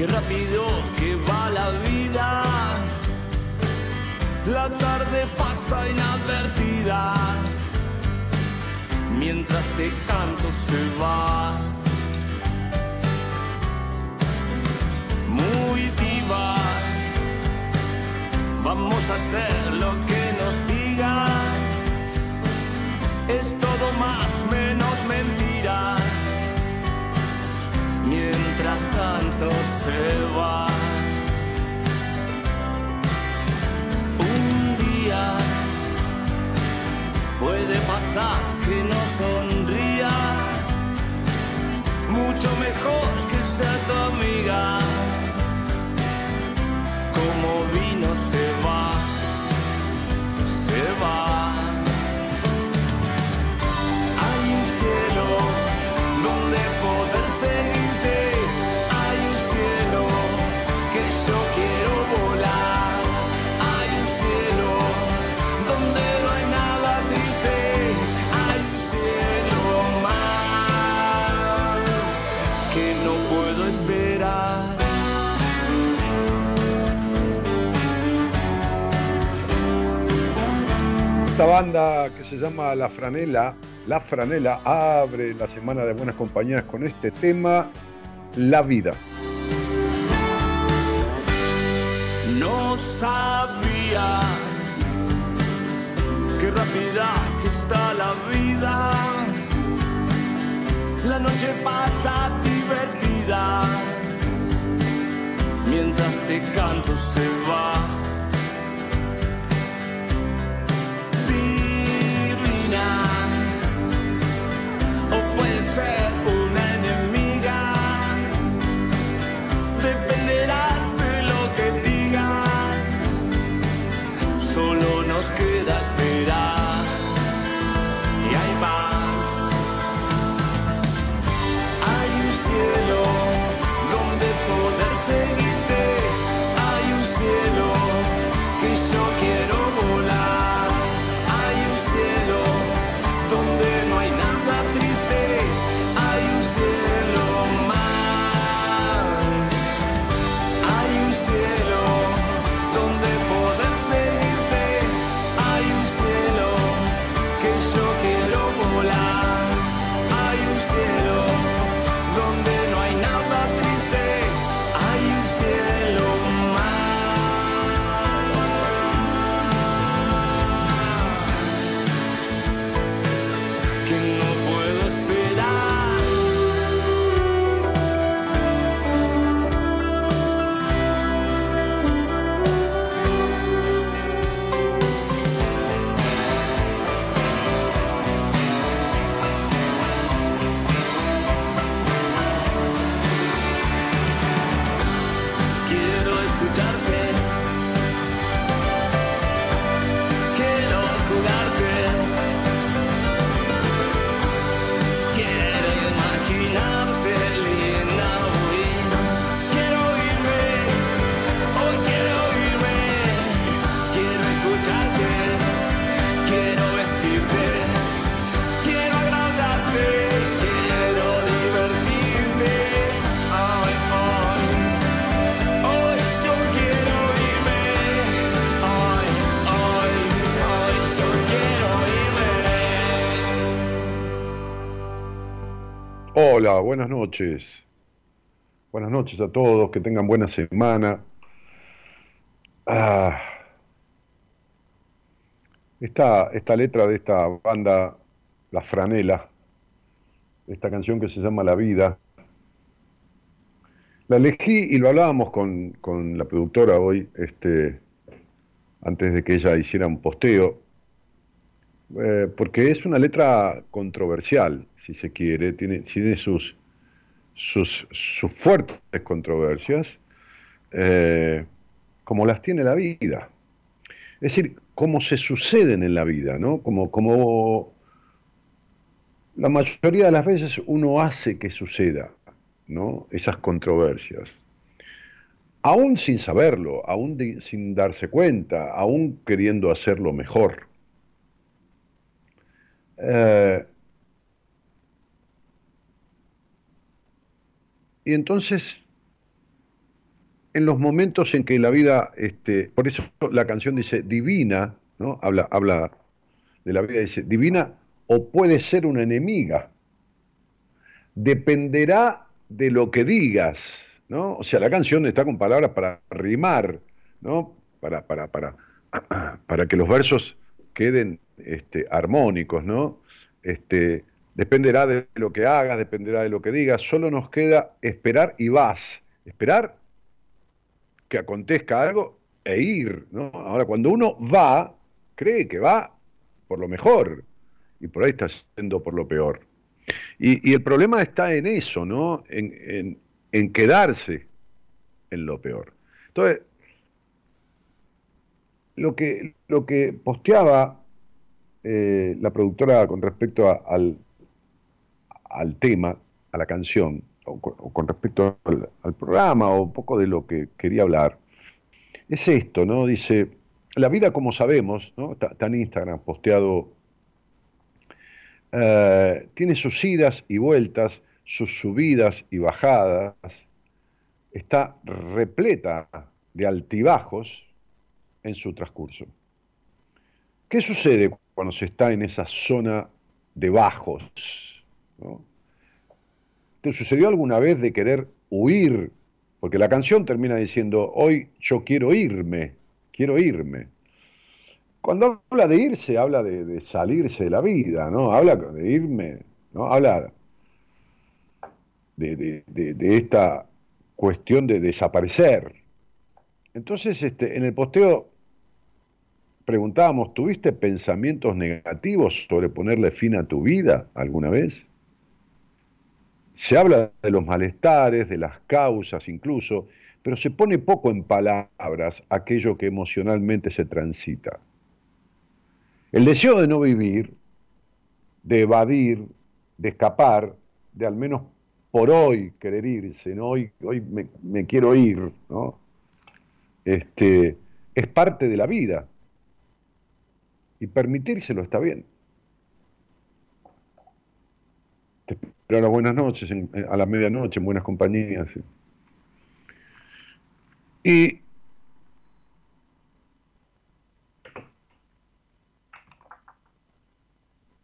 Qué rápido que va la vida. La tarde pasa inadvertida. Mientras te canto se va. Muy diva. Vamos a hacer lo que nos digan. Es todo más menos mentiras mientras tanto se va. Un día puede pasar que no sonría, mucho mejor que sea tu amiga. Como vino se va, se va. Hay un cielo donde poder seguir. Esta banda que se llama La Franela, La Franela abre la semana de buenas compañías con este tema, La vida. No sabía qué rápida que está la vida. La noche pasa divertida mientras te canto se va. Hola, buenas noches. Buenas noches a todos, que tengan buena semana. Ah, esta, esta letra de esta banda, La Franela, esta canción que se llama La Vida, la elegí y lo hablábamos con, con la productora hoy, este, antes de que ella hiciera un posteo, eh, porque es una letra controversial, si se quiere, tiene, sus, sus, sus fuertes controversias, eh, como las tiene la vida. Es decir, cómo se suceden en la vida, ¿no? Como, como la mayoría de las veces uno hace que suceda, ¿no? Esas controversias. Aún sin saberlo, aún sin darse cuenta, aún queriendo hacerlo mejor. Eh, y entonces, en los momentos en que la vida, este, por eso la canción dice divina, ¿no? Habla, habla de la vida, dice divina o puede ser una enemiga. Dependerá de lo que digas, ¿no? O sea, la canción está con palabras para rimar, ¿no? Para, para, para, para que los versos queden este, armónicos, ¿no? Este, dependerá de lo que hagas, dependerá de lo que digas, solo nos queda esperar y vas. Esperar que acontezca algo e ir, ¿no? Ahora, cuando uno va, cree que va por lo mejor y por ahí está yendo por lo peor. Y, el problema está en eso, ¿no? En, en quedarse en lo peor. Entonces, lo que, lo que posteaba eh, la productora con respecto al, al, tema, a la canción, o con, respecto al, programa, o un poco de lo que quería hablar, es esto, ¿no? Dice, la vida como sabemos. Está, en Instagram posteado, eh, tiene sus idas y vueltas, sus subidas y bajadas, está repleta de altibajos en su transcurso. ¿Qué sucede cuando se está en esa zona de bajos. ¿Te sucedió alguna vez de querer huir? Porque la canción termina diciendo, hoy yo quiero irme, quiero irme. Cuando habla de irse, habla de, salirse de la vida, ¿no? Habla de irme, ¿no? Habla de, de esta cuestión de desaparecer. Entonces, este, en el posteo preguntábamos, ¿tuviste pensamientos negativos sobre ponerle fin a tu vida alguna vez? Se habla de los malestares, de las causas incluso, pero se pone poco en palabras aquello que emocionalmente se transita. El deseo de no vivir, de evadir, de escapar, de al menos por hoy querer irse, ¿no? hoy, hoy me, me quiero ir, ¿no? este, es parte de la vida y permitírselo está bien. Te espero a las buenas noches, a la medianoche, en buenas compañías. Y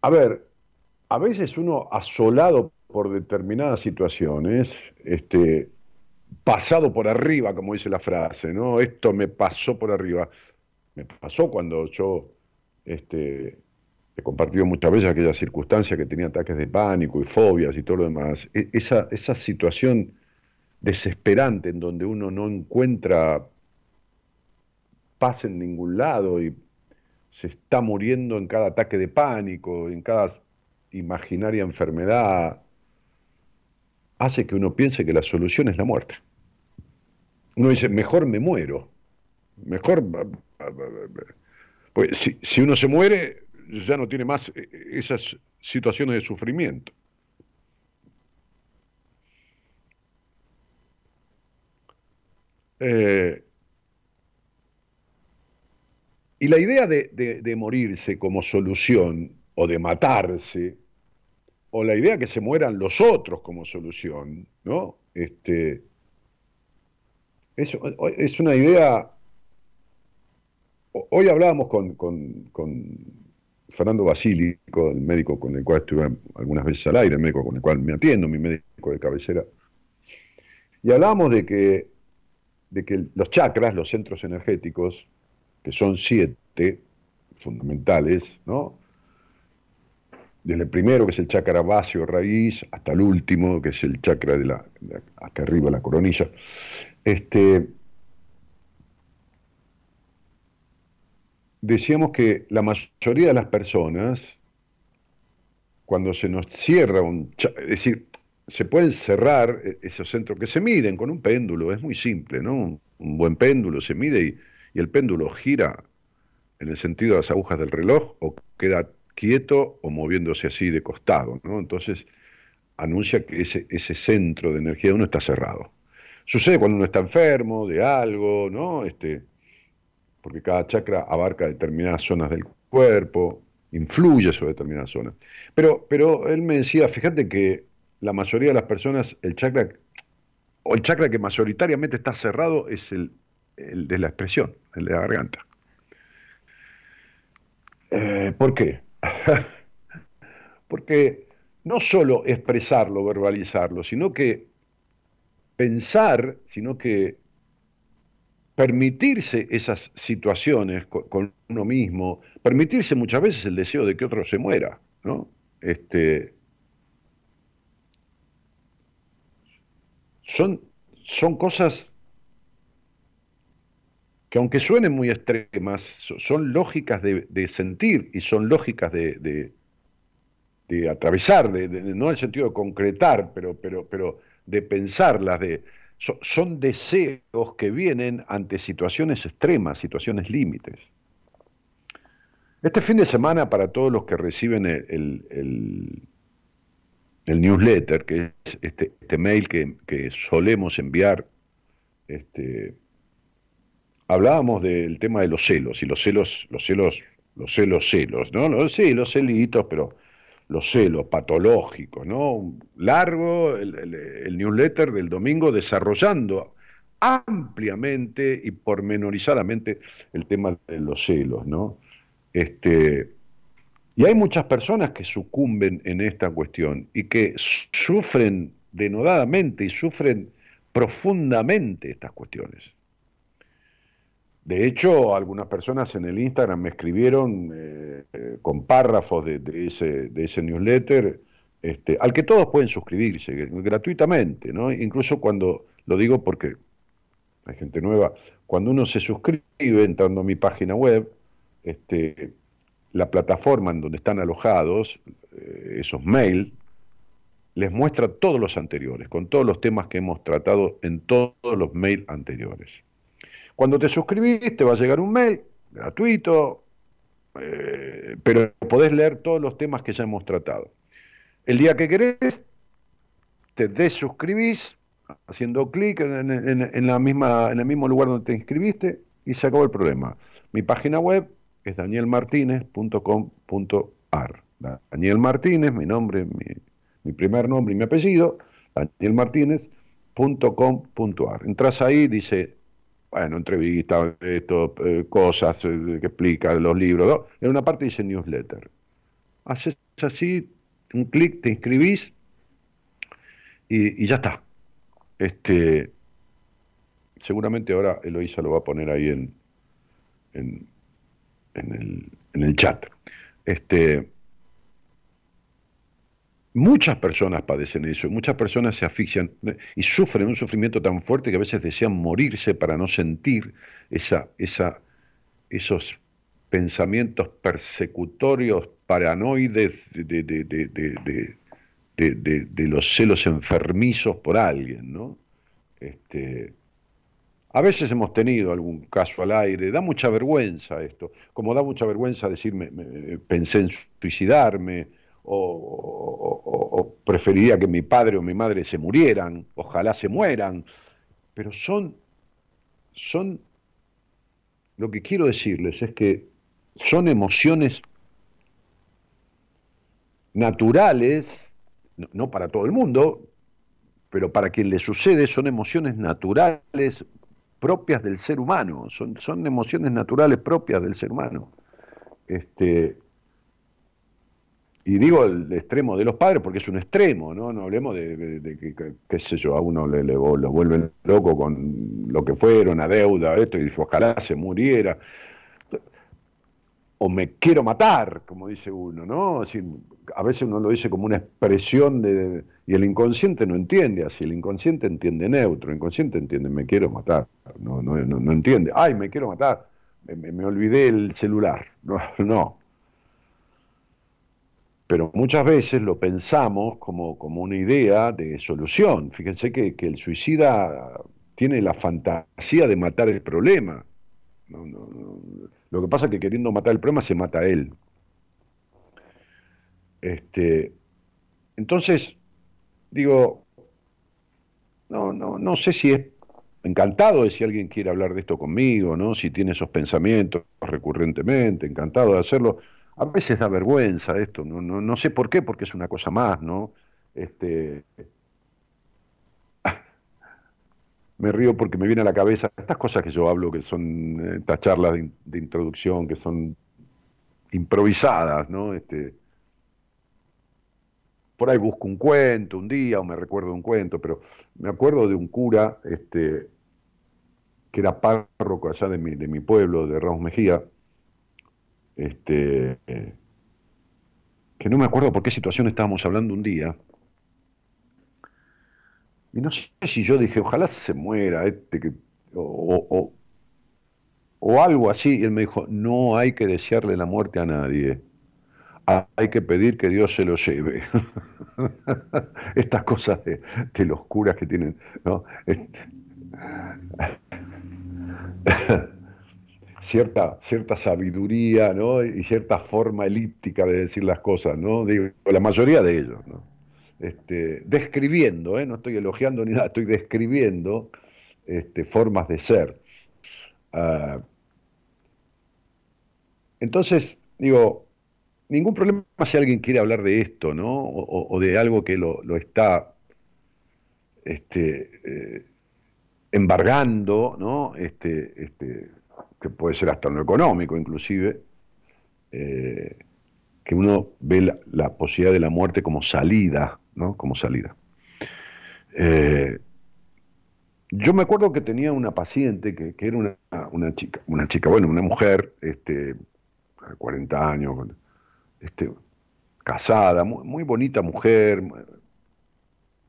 a ver, a veces uno asolado por determinadas situaciones, este, pasado por arriba, como dice la frase, ¿no? Esto me pasó por arriba. Me pasó cuando yo este, he compartido muchas veces aquella circunstancia que tenía ataques de pánico y fobias y todo lo demás. E, esa, esa situación desesperante en donde uno no encuentra paz en ningún lado y se está muriendo en cada ataque de pánico, en cada imaginaria enfermedad, hace que uno piense que la solución es la muerte. Uno dice, mejor me muero, mejor pues si, uno se muere, ya no tiene más eh, esas situaciones de sufrimiento. Eh, y la idea de, morirse como solución, o de matarse, o la idea que se mueran los otros como solución, ¿no? Este, es, es una idea hoy hablábamos con, Fernando Basílico, el médico con el cual estuve algunas veces al aire, el médico con el cual me atiendo, mi médico de cabecera, y hablábamos de que, de que los chakras, los centros energéticos, que son siete fundamentales, ¿no? Desde el primero, que es el chakra base o raíz, hasta el último, que es el chakra de la, acá arriba, la coronilla, este, decíamos que la mayoría de las personas, cuando se nos cierra un... Es decir, se pueden cerrar e-, esos centros que se miden con un péndulo, es muy simple, ¿no? Un buen péndulo se mide y, el péndulo gira en el sentido de las agujas del reloj o queda quieto o moviéndose así de costado, ¿no? Entonces anuncia que ese, ese centro de energía de uno está cerrado. Sucede cuando uno está enfermo de algo, ¿no? Este, porque cada chakra abarca determinadas zonas del cuerpo, influye sobre determinadas zonas. Pero, pero él me decía, fíjate que la mayoría de las personas, el chakra, o el chakra que mayoritariamente está cerrado es el, de la expresión, el de la garganta. Eh, ¿Por qué? Porque no solo expresarlo, verbalizarlo, sino que pensar, sino que permitirse esas situaciones con, uno mismo, permitirse muchas veces el deseo de que otro se muera, ¿no? Este, son, son cosas que aunque suenen muy extremas, son lógicas de, sentir y son lógicas de, de, atravesar, de, no en el sentido de concretar, pero, pero, pero de pensarlas, de, son, deseos que vienen ante situaciones extremas, situaciones límites. Este fin de semana, para todos los que reciben el, el, newsletter, que es este, este mail que, solemos enviar, este, hablábamos del tema de los celos, y los celos, los celos, los celos, celos, ¿no? Sí, los celitos, pero los celos patológicos, ¿no? Largo el, newsletter del domingo desarrollando ampliamente y pormenorizadamente el tema de los celos, ¿no? Este, y hay muchas personas que sucumben en esta cuestión y que sufren denodadamente y sufren profundamente estas cuestiones. De hecho, algunas personas en el Instagram me escribieron eh, eh, con párrafos de, ese, newsletter, este, al que todos pueden suscribirse gratuitamente, ¿no? Incluso cuando, lo digo porque hay gente nueva, cuando uno se suscribe entrando a mi página web, este, la plataforma en donde están alojados eh, esos mails, les muestra todos los anteriores, con todos los temas que hemos tratado en todos los mails anteriores. Cuando te suscribís te va a llegar un mail gratuito, eh, pero podés leer todos los temas que ya hemos tratado. El día que querés, te desuscribís haciendo clic en, la misma, en el mismo lugar donde te inscribiste y se acabó el problema. Mi página web es danielmartinez.com.ar. Daniel Martínez, mi nombre, mi, primer nombre y mi apellido, danielmartinez.com.ar. Entras ahí, dice bueno, entrevistas, eh, cosas eh, que explican los libros. En una parte dice newsletter. Haces así, un clic, te inscribís y, ya está. Este, seguramente ahora Eloisa lo va a poner ahí en, en, el, en el chat. Este, Muchas personas padecen eso, muchas personas se asfixian y sufren un sufrimiento tan fuerte que a veces desean morirse para no sentir esa, esos pensamientos persecutorios, paranoides de, los celos enfermizos por alguien, ¿no? Este, a veces hemos tenido algún caso al aire, da mucha vergüenza esto, como da mucha vergüenza decirme, pensé en suicidarme, o, preferiría que mi padre o mi madre se murieran, ojalá se mueran, pero son, son, lo que quiero decirles es que son emociones naturales, no, para todo el mundo, pero para quien le sucede son emociones naturales propias del ser humano, son, son emociones naturales propias del ser humano. Este, y digo el extremo de los padres porque es un extremo, ¿no? No hablemos de, que, qué sé yo, a uno le, lo vuelven loco con lo que fueron, a deuda, esto, y ojalá se muriera. O me quiero matar, como dice uno, ¿no? a veces uno lo dice como una expresión de, y el inconsciente no entiende así, el inconsciente entiende neutro, el inconsciente entiende me quiero matar, no, no, no, entiende, ay, me quiero matar, me, me olvidé el celular, no, no pero muchas veces lo pensamos como, como una idea de solución. Fíjense que, el suicida tiene la fantasía de matar el problema. Lo que pasa es que queriendo matar el problema se mata a él. Este, entonces, digo, no, no, no sé si es encantado de si alguien quiere hablar de esto conmigo, ¿no? Si tiene esos pensamientos recurrentemente, encantado de hacerlo a veces da vergüenza esto, no, no, no sé por qué, porque es una cosa más, ¿no? Este, me río porque me viene a la cabeza estas cosas que yo hablo, que son eh, estas charlas de, introducción, que son improvisadas, ¿no? Este, por ahí busco un cuento un día o me recuerdo un cuento, pero me acuerdo de un cura este, que era párroco allá de mi, de mi pueblo, de Ramos Mejía, este, que no me acuerdo por qué situación estábamos hablando un día. Y no sé si yo dije, ojalá se muera este, que, o, o, algo así. Y él me dijo, no hay que desearle la muerte a nadie. Hay que pedir que Dios se lo lleve. Estas cosas de, los curas que tienen. ¿no? Cierta, cierta sabiduría ¿no? y cierta forma elíptica de decir las cosas, ¿no? Digo, la mayoría de ellos, ¿no? Este, describiendo, ¿eh? no estoy elogiando ni nada, estoy describiendo este, formas de ser. Ah, entonces, digo, ningún problema si alguien quiere hablar de esto, ¿no? O, de algo que lo, está este, eh, embargando, ¿no? Este, este, que puede ser hasta lo económico inclusive, eh, que uno ve la, posibilidad de la muerte como salida, ¿no? Como salida. Eh, yo me acuerdo que tenía una paciente que, era una, chica, una chica, bueno, una mujer, este, 40 años, este, casada, muy, bonita mujer.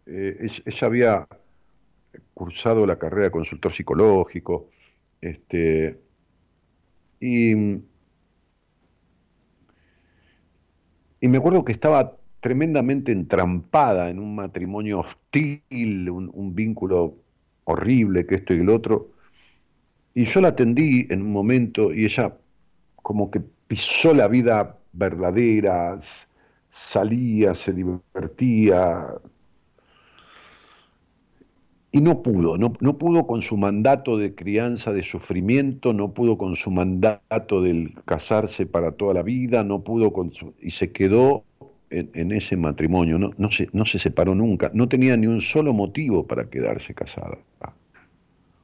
Eh, ella, había cursado la carrera de consultor psicológico, este, y, me acuerdo que estaba tremendamente entrampada en un matrimonio hostil, un, vínculo horrible, que esto y el otro. Y yo la atendí en un momento y ella como que pisó la vida verdadera, salía, se divertía, y no pudo, no, pudo con su mandato de crianza de sufrimiento, no pudo con su mandato del casarse para toda la vida, no pudo con su, y se quedó en, ese matrimonio, no, se separó nunca, no tenía ni un solo motivo para quedarse casada.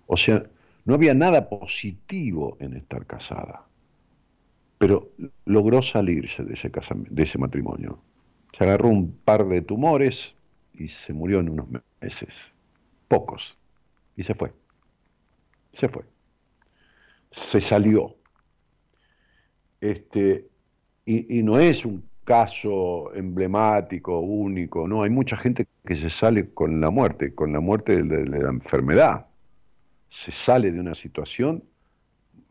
O sea, no había nada positivo en estar casada, pero logró salirse de ese, de ese matrimonio. Se agarró un par de tumores y se murió en unos meses pocos. Y se fue. Se fue. Se salió. Este, y, no es un caso emblemático, único, no, hay mucha gente que se sale con la muerte, con la muerte de, la enfermedad. Se sale de una situación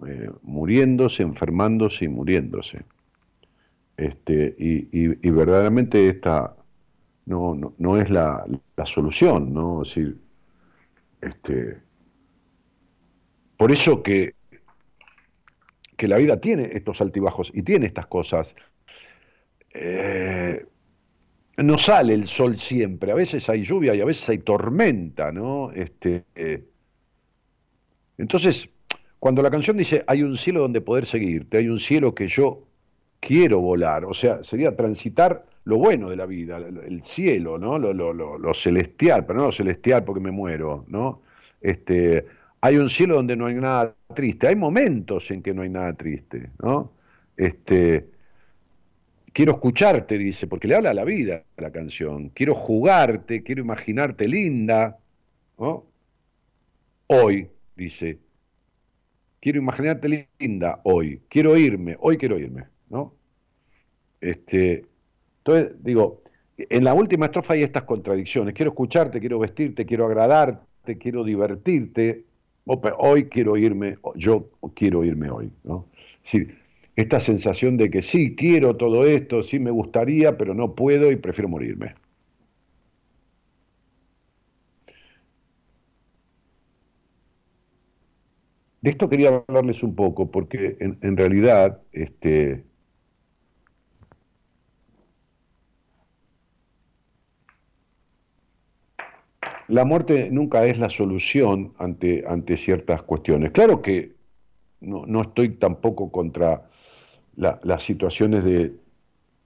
eh, muriéndose, enfermándose y muriéndose. Este, y, verdaderamente esta no, no, es la, la, solución, ¿no? Es decir, este, por eso que, que la vida tiene estos altibajos y tiene estas cosas. Eh, no sale el sol siempre, a veces hay lluvia y a veces hay tormenta, ¿no? Este, eh, entonces, cuando la canción dice hay un cielo donde poder seguirte, hay un cielo que yo quiero volar, o sea, sería transitar lo bueno de la vida, el cielo, ¿no? Lo, lo, lo, celestial, pero no lo celestial porque me muero, ¿no? Este, hay un cielo donde no hay nada triste, hay momentos en que no hay nada triste, ¿no? Este, quiero escucharte, dice, porque le habla a la vida la canción. Quiero jugarte, quiero imaginarte linda. ¿no? Hoy, dice, quiero imaginarte linda hoy, quiero irme, hoy quiero irme. ¿no? Este, entonces, digo, en la última estrofa hay estas contradicciones. Quiero escucharte, quiero vestirte, quiero agradarte, quiero divertirte. Hoy quiero irme, yo quiero irme hoy. ¿no? esta sensación de que sí, quiero todo esto, sí me gustaría, pero no puedo y prefiero morirme. De esto quería hablarles un poco, porque en, realidad este, la muerte nunca es la solución ante, ante ciertas cuestiones. Claro que no, no estoy tampoco contra las situaciones de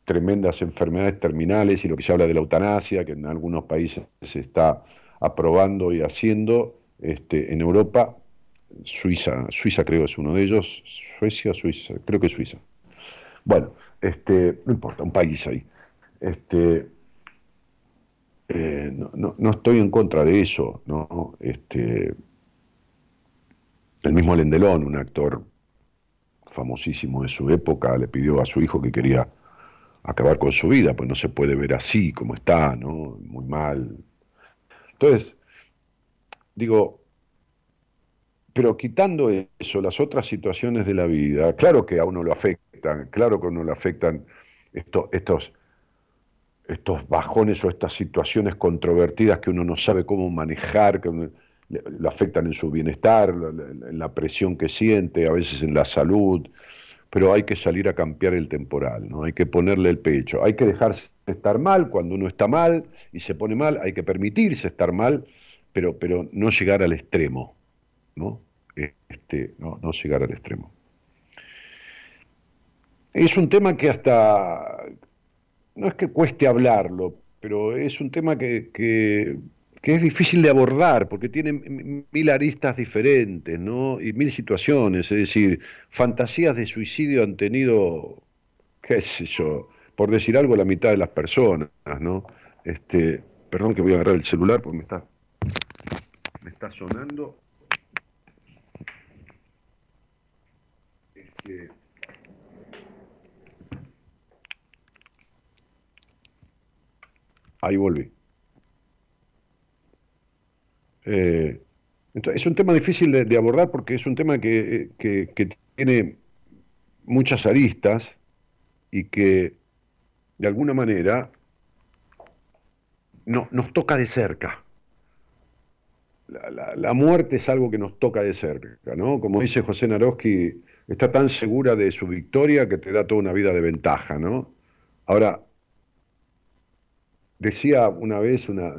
tremendas enfermedades terminales y lo que se habla de la eutanasia, que en algunos países se está aprobando y haciendo, este, en Europa, Suiza, Suiza creo es uno de ellos, Suecia, Suiza, creo que Suiza. Bueno, este, no importa, un país ahí. Este, eh, no, no, estoy en contra de eso, ¿no? Este, el mismo Lendelón, un actor famosísimo de su época, le pidió a su hijo que quería acabar con su vida, pues no se puede ver así como está, ¿no? Muy mal. Entonces, digo, pero quitando eso, las otras situaciones de la vida, claro que a uno lo afectan, claro que a uno le afectan estos, estos, estos bajones o estas situaciones controvertidas que uno no sabe cómo manejar, que lo afectan en su bienestar, en la presión que siente, a veces en la salud, pero hay que salir a cambiar el temporal, ¿no? Hay que ponerle el pecho, hay que dejarse estar mal cuando uno está mal y se pone mal, hay que permitirse estar mal, pero, pero no llegar al extremo, ¿no? Este, no, no llegar al extremo. Es un tema que hasta, no es que cueste hablarlo, pero es un tema que, que es difícil de abordar porque tiene mil aristas diferentes, ¿no? Y mil situaciones, es decir, fantasías de suicidio han tenido, qué sé yo, por decir algo, la mitad de las personas, ¿no? Este, perdón que voy a agarrar el celular porque me está, me está sonando. Este, ahí volví. Eh, entonces, es un tema difícil de, abordar porque es un tema que, tiene muchas aristas y que de alguna manera no, nos toca de cerca. La, muerte es algo que nos toca de cerca, ¿no? Como dice José Naroski, está tan segura de su victoria que te da toda una vida de ventaja, ¿no? Ahora, decía una vez una,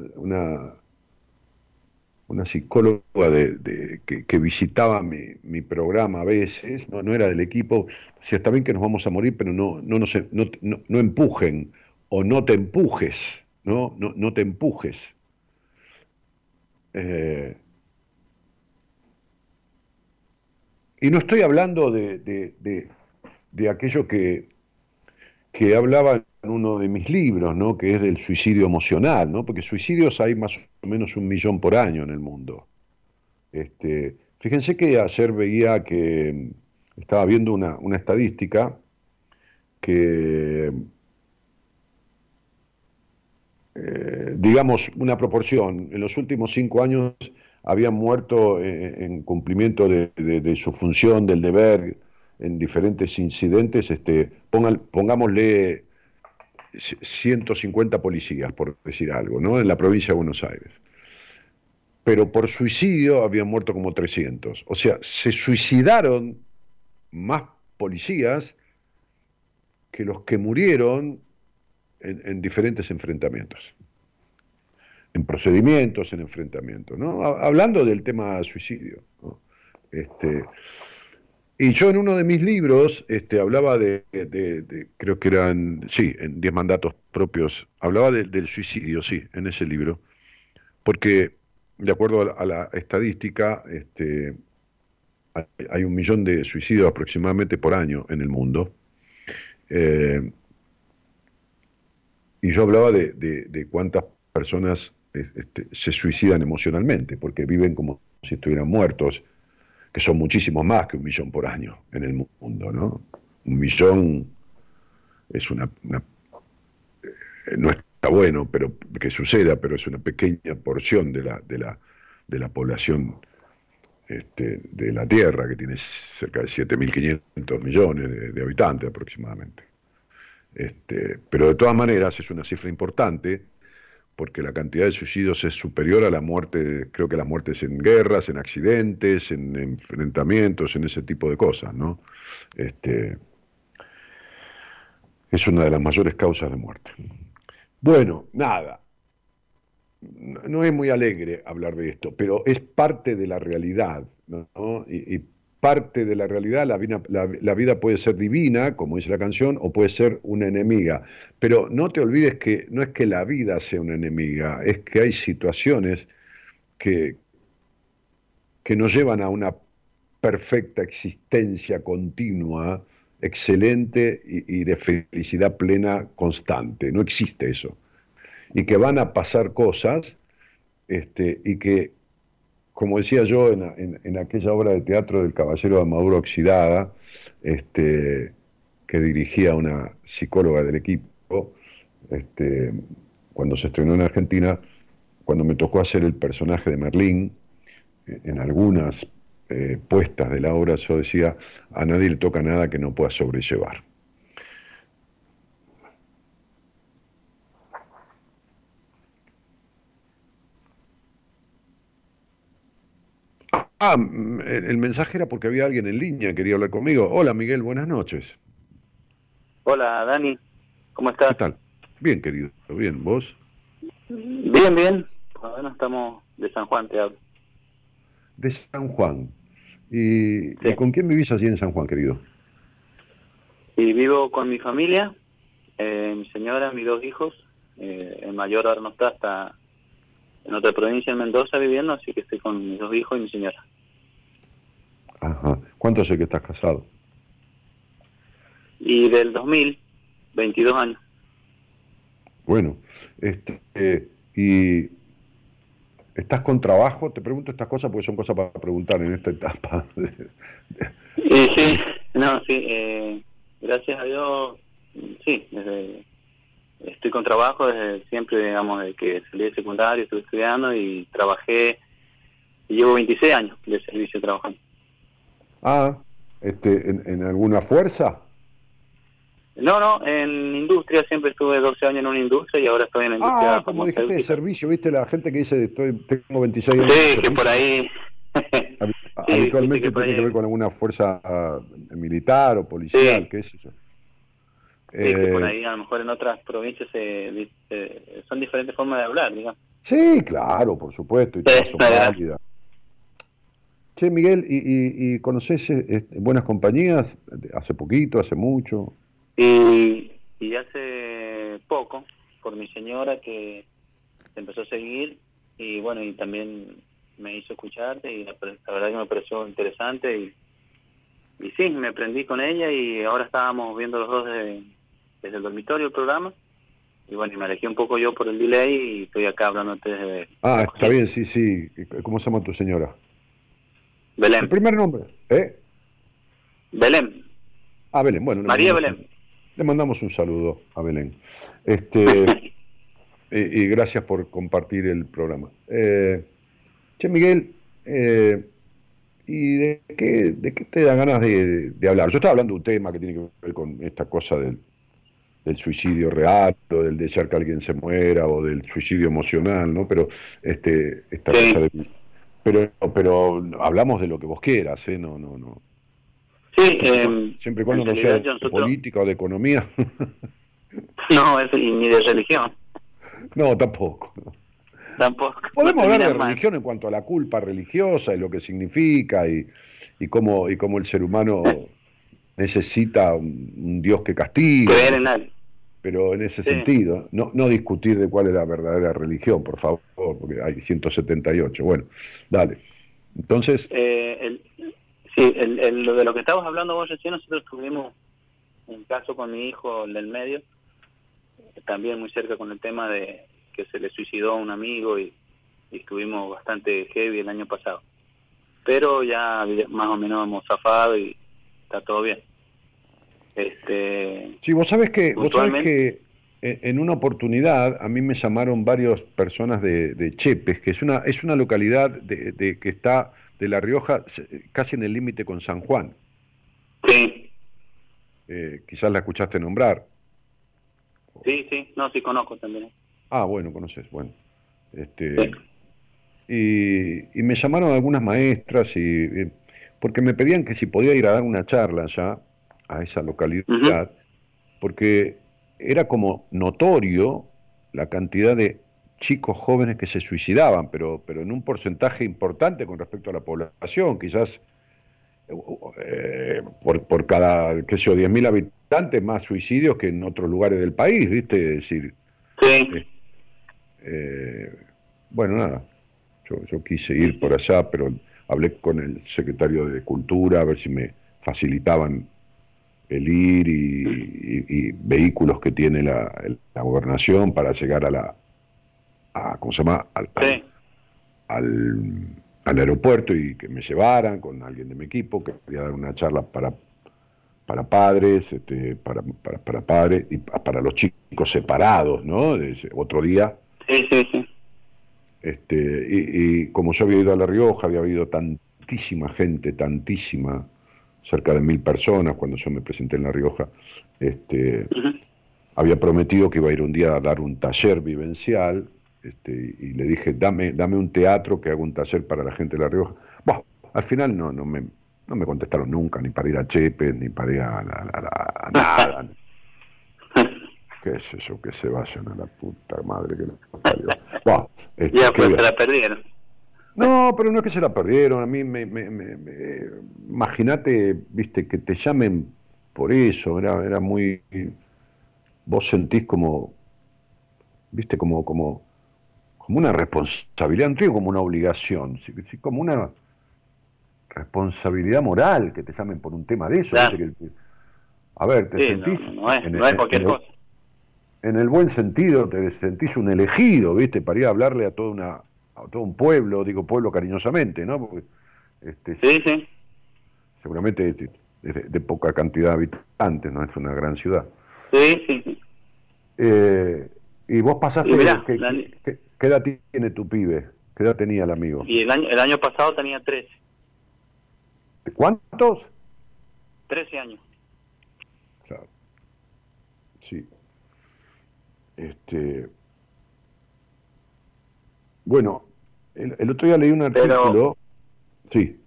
una psicóloga de, que, visitaba mi, programa a veces, no, no era del equipo, decía, está bien que nos vamos a morir, pero no, no, no, no, empujen o no te empujes, no, no, no te empujes. Eh, y no estoy hablando de, de aquello que, que hablaba en uno de mis libros, ¿no? que es del suicidio emocional, ¿no? porque suicidios hay más o menos un millón por año en el mundo. Este, fíjense que ayer veía que estaba viendo una, estadística que, eh, digamos, una proporción, en los últimos cinco años habían muerto en, cumplimiento de, su función, del deber, en diferentes incidentes, este, pongámosle 150 policías, por decir algo, ¿no? en la provincia de Buenos Aires. Pero por suicidio habían muerto como 300. O sea, se suicidaron más policías que los que murieron en, diferentes enfrentamientos. En procedimientos, en enfrentamientos. ¿no? Hablando del tema suicidio. Este, y yo en uno de mis libros este, hablaba de, creo que eran, sí, en Diez Mandatos Propios, hablaba del suicidio, sí, en ese libro, porque de acuerdo a la, estadística, este, hay, un millón de suicidios aproximadamente por año en el mundo. Eh, y yo hablaba de, de, cuántas personas este, se suicidan emocionalmente, porque viven como si estuvieran muertos, que son muchísimos más que un millón por año en el mundo, ¿no? Un millón es una, eh, no está bueno pero que suceda, pero es una pequeña porción de la, de la, de la población este, de la Tierra, que tiene cerca de 7.500 millones de, habitantes aproximadamente. Este, pero de todas maneras es una cifra importante porque la cantidad de suicidios es superior a la muerte, creo que las muertes en guerras, en accidentes, en enfrentamientos, en ese tipo de cosas, ¿no? Este, es una de las mayores causas de muerte. Bueno, nada, no es muy alegre hablar de esto, pero es parte de la realidad, ¿no? Parte de la realidad, la vida, la, vida, puede ser divina, como dice la canción, o puede ser una enemiga. Pero no te olvides que no es que la vida sea una enemiga, es que hay situaciones que, que nos llevan a una perfecta existencia continua, excelente y de felicidad plena constante. No existe eso y que van a pasar cosas este, y que, como decía yo en, aquella obra de teatro del Caballero de Armadura Oxidada, este, que dirigía una psicóloga del equipo, este, cuando se estrenó en Argentina, cuando me tocó hacer el personaje de Merlín, en algunas eh, puestas de la obra yo decía, a nadie le toca nada que no pueda sobrellevar. Ah, el mensaje era porque había alguien en línea, quería hablar conmigo. Hola Miguel, buenas noches. Hola Dani, ¿cómo estás? ¿Qué tal? Bien, querido, bien, ¿vos? Bien, bien. Bueno, estamos de San Juan, te hablo. De San Juan. ¿Y, con quién vivís allí en San Juan, querido? Y vivo con mi familia, eh, mi señora, mis dos hijos. Eh, el mayor ahora no está, está en otra provincia, en Mendoza, viviendo, así que estoy con mis dos hijos y mi señora. Ajá. ¿Cuánto hace que estás casado? Y del 2000, 22 años. Bueno, este, y ¿estás con trabajo? Te pregunto estas cosas porque son cosas para preguntar en esta etapa. sí, sí, no, sí, eh, gracias a Dios, sí, desde estoy con trabajo desde siempre, digamos, desde que salí de secundario, estuve estudiando y trabajé, y llevo 26 años de servicio trabajando. Ah, este, ¿en, alguna fuerza? No, no, en industria, siempre estuve 12 años en una industria y ahora estoy en la industria. Ah, como dijiste de servicio, viste la gente que dice estoy, tengo 26 años. Sí, que por ahí. Habitualmente tiene que ver con alguna fuerza ah, militar o policial, qué es eso. Eh, por ahí a lo mejor en otras provincias son diferentes formas de hablar, digamos. Sí, claro, por supuesto, y todas son válidas. Che, Miguel, ¿y, y, conoces eh, buenas compañías? ¿Hace poquito, hace mucho? Y, y hace poco, por mi señora que empezó a seguir y bueno, y también me hizo escucharte y la, verdad que me pareció interesante y, y sí, me prendí con ella y ahora estábamos viendo los dos de, desde el dormitorio el programa. Y bueno, y me alejé un poco yo por el delay y estoy acá hablando desde... Ah, está bien, sí, sí. ¿Cómo se llama tu señora? Belén. ¿El primer nombre? ¿Eh? Belén. Ah, Belén, bueno. María Belén. le mandamos un saludo a Belén. Este, y, gracias por compartir el programa. Eh, che, Miguel, eh, ¿y de qué, de qué te da ganas de, de hablar? Yo estaba hablando de un tema que tiene que ver con esta cosa del del suicidio real, o del desear que alguien se muera, o del suicidio emocional, ¿no? Pero este, esta cosa de, pero, pero hablamos de lo que vos quieras, ¿eh? No, no, no. Sí, siempre, y cuando no sea de política o de economía. no, es, ni de religión. No, tampoco. Tampoco. Podemos hablar de religión en cuanto a la culpa religiosa y lo que significa y, y cómo y cómo el ser humano necesita un, Dios que castigue. Creer en pero en ese sentido, no, no discutir de cuál es la verdadera religión, por favor, porque hay 178. Bueno, dale. Entonces... Eh, sí, el, lo de lo que estabas hablando vos recién, nosotros tuvimos un caso con mi hijo, el del medio, también muy cerca con el tema de que se le suicidó a un amigo y, estuvimos bastante heavy el año pasado. Pero ya más o menos hemos zafado y está todo bien. Este, sí, vos sabés que, vos sabés que en una oportunidad a mí me llamaron varias personas de, Chepes, que es una, es una localidad de, que está de La Rioja casi en el límite con San Juan. Sí. Eh, quizás la escuchaste nombrar. Sí, sí, no, sí conozco también. Ah, bueno, conoces, bueno. Este, y, me llamaron algunas maestras y porque me pedían que si podía ir a dar una charla ya a esa localidad, porque era como notorio la cantidad de chicos jóvenes que se suicidaban, pero, pero en un porcentaje importante con respecto a la población, quizás eh, por, por, cada, qué sé yo, 10.000 habitantes más suicidios que en otros lugares del país, ¿viste? Es decir, sí. Eh, bueno, nada, yo, yo quise ir por allá, pero hablé con el secretario de Cultura a ver si me facilitaban el ir y, vehículos que tiene la, gobernación para llegar a la, a, ¿cómo se llama? Al, al, aeropuerto y que me llevaran con alguien de mi equipo, que quería dar una charla para, para padres, este, para, para, para padres y para los chicos separados, ¿no? otro día. Sí, sí, sí. Este, y, y como yo había ido a La Rioja, había habido tantísima gente, tantísima cerca de mil personas cuando yo me presenté en La Rioja, este, había prometido que iba a ir un día a dar un taller vivencial este, y le dije, dame, dame un teatro que haga un taller para la gente de La Rioja. Bueno, al final no, no, me, no me contestaron nunca, ni para ir a Chepe, ni para ir a, nada. ¿Qué es eso? Que se vayan a la puta madre que nos parió. Este, ya, pues se la perdieron. No, pero no es que se la perdieron. A mí me, imagínate, viste, que te llamen por eso. Era, era muy. Vos sentís como, viste, como, como, como una responsabilidad, no digo como una obligación, como una responsabilidad moral que te llamen por un tema de eso. a ver, te sentís. No, es, no es cualquier cosa. En el buen sentido, te sentís un elegido, viste, para ir a hablarle a toda una a todo un pueblo, digo pueblo cariñosamente, ¿no? Porque, este, sí, sí. Seguramente de, poca cantidad de habitantes, no es una gran ciudad. Sí, sí. Eh, y vos pasaste, ¿qué, edad tiene tu pibe? ¿Qué edad tenía el amigo? Y el año, el año pasado tenía 13. ¿Cuántos? 13 años. Claro. Sí. Este, bueno, el, otro día leí un artículo. sí,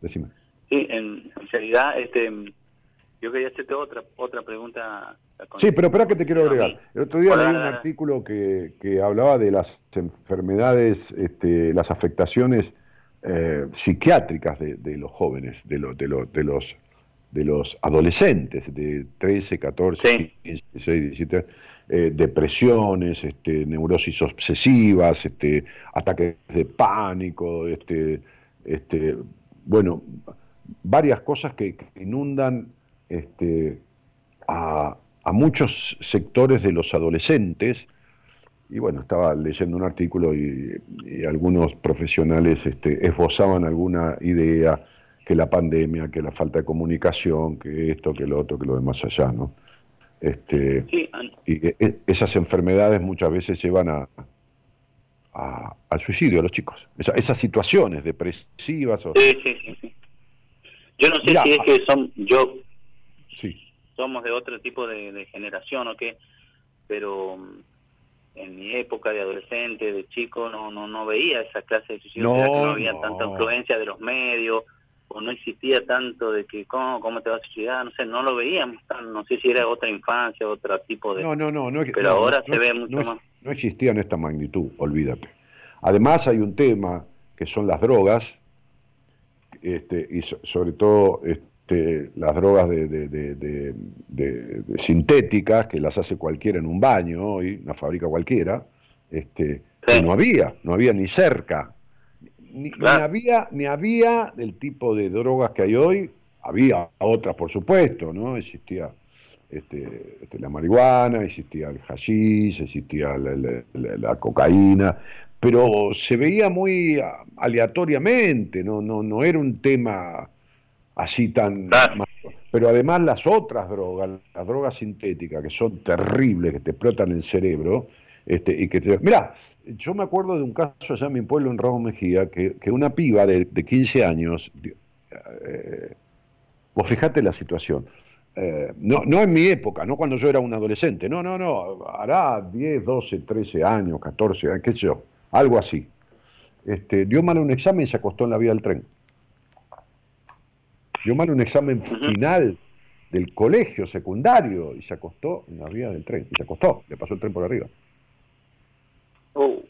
decime. Sí, en, realidad, este, yo quería hacerte otra otra pregunta. Sí, pero espera que te quiero agregar. El otro día leí un artículo que, que hablaba de las enfermedades, este, las afectaciones eh, psiquiátricas de, de, los jóvenes, de, los de, los de los de los adolescentes de 13, 14, 15, 16, 17 eh, depresiones, este, neurosis obsesivas, este, ataques de pánico, este, este, bueno, varias cosas que, inundan este, a, muchos sectores de los adolescentes. Y bueno, estaba leyendo un artículo y, algunos profesionales este, esbozaban alguna idea que la pandemia, que la falta de comunicación, que esto, que lo otro, que lo demás allá, ¿no? Este, y e, e, esas enfermedades muchas veces llevan a, al suicidio a los chicos. esas situaciones depresivas. Sí, sí, sí, Yo no sé si es que son, yo somos de otro tipo de, generación o qué, pero mm, en mi época de adolescente, de chico, no no no veía esa clase de suicidio, no, había tanta influencia de los medios, o no existía tanto de que cómo, cómo te vas a suicidar, no sé, no lo veíamos, no sé si era otra infancia, otro tipo de... No, no, no, no pero ahora se ve mucho más. No existía en esta magnitud, olvídate. Además hay un tema que son las drogas, este, y sobre todo este, las drogas de, de, sintéticas, que las hace cualquiera en un baño hoy, una fábrica cualquiera, este, que no había, no había ni cerca ni, había, ni había del tipo de drogas que hay hoy, había otras por supuesto, ¿no? Existía este, este, la marihuana, existía el hashish, existía la, cocaína, pero se veía muy aleatoriamente, no, no, no era un tema así tan... Pero además las otras drogas, las drogas sintéticas, que son terribles, que te explotan el cerebro, este, y que te... Mirá, yo me acuerdo de un caso allá en mi pueblo, en Ramos Mejía, que, una piba de, 15 años, eh, vos fijate la situación, eh, no, no en mi época, no cuando yo era un adolescente, no, no, no, hará 10, 12, 13 años, 14, qué sé yo, algo así. Este, dio mal un examen y se acostó en la vía del tren dio mal un examen final del colegio secundario y se acostó en la vía del tren. Y se acostó, le pasó el tren por arriba. Oh.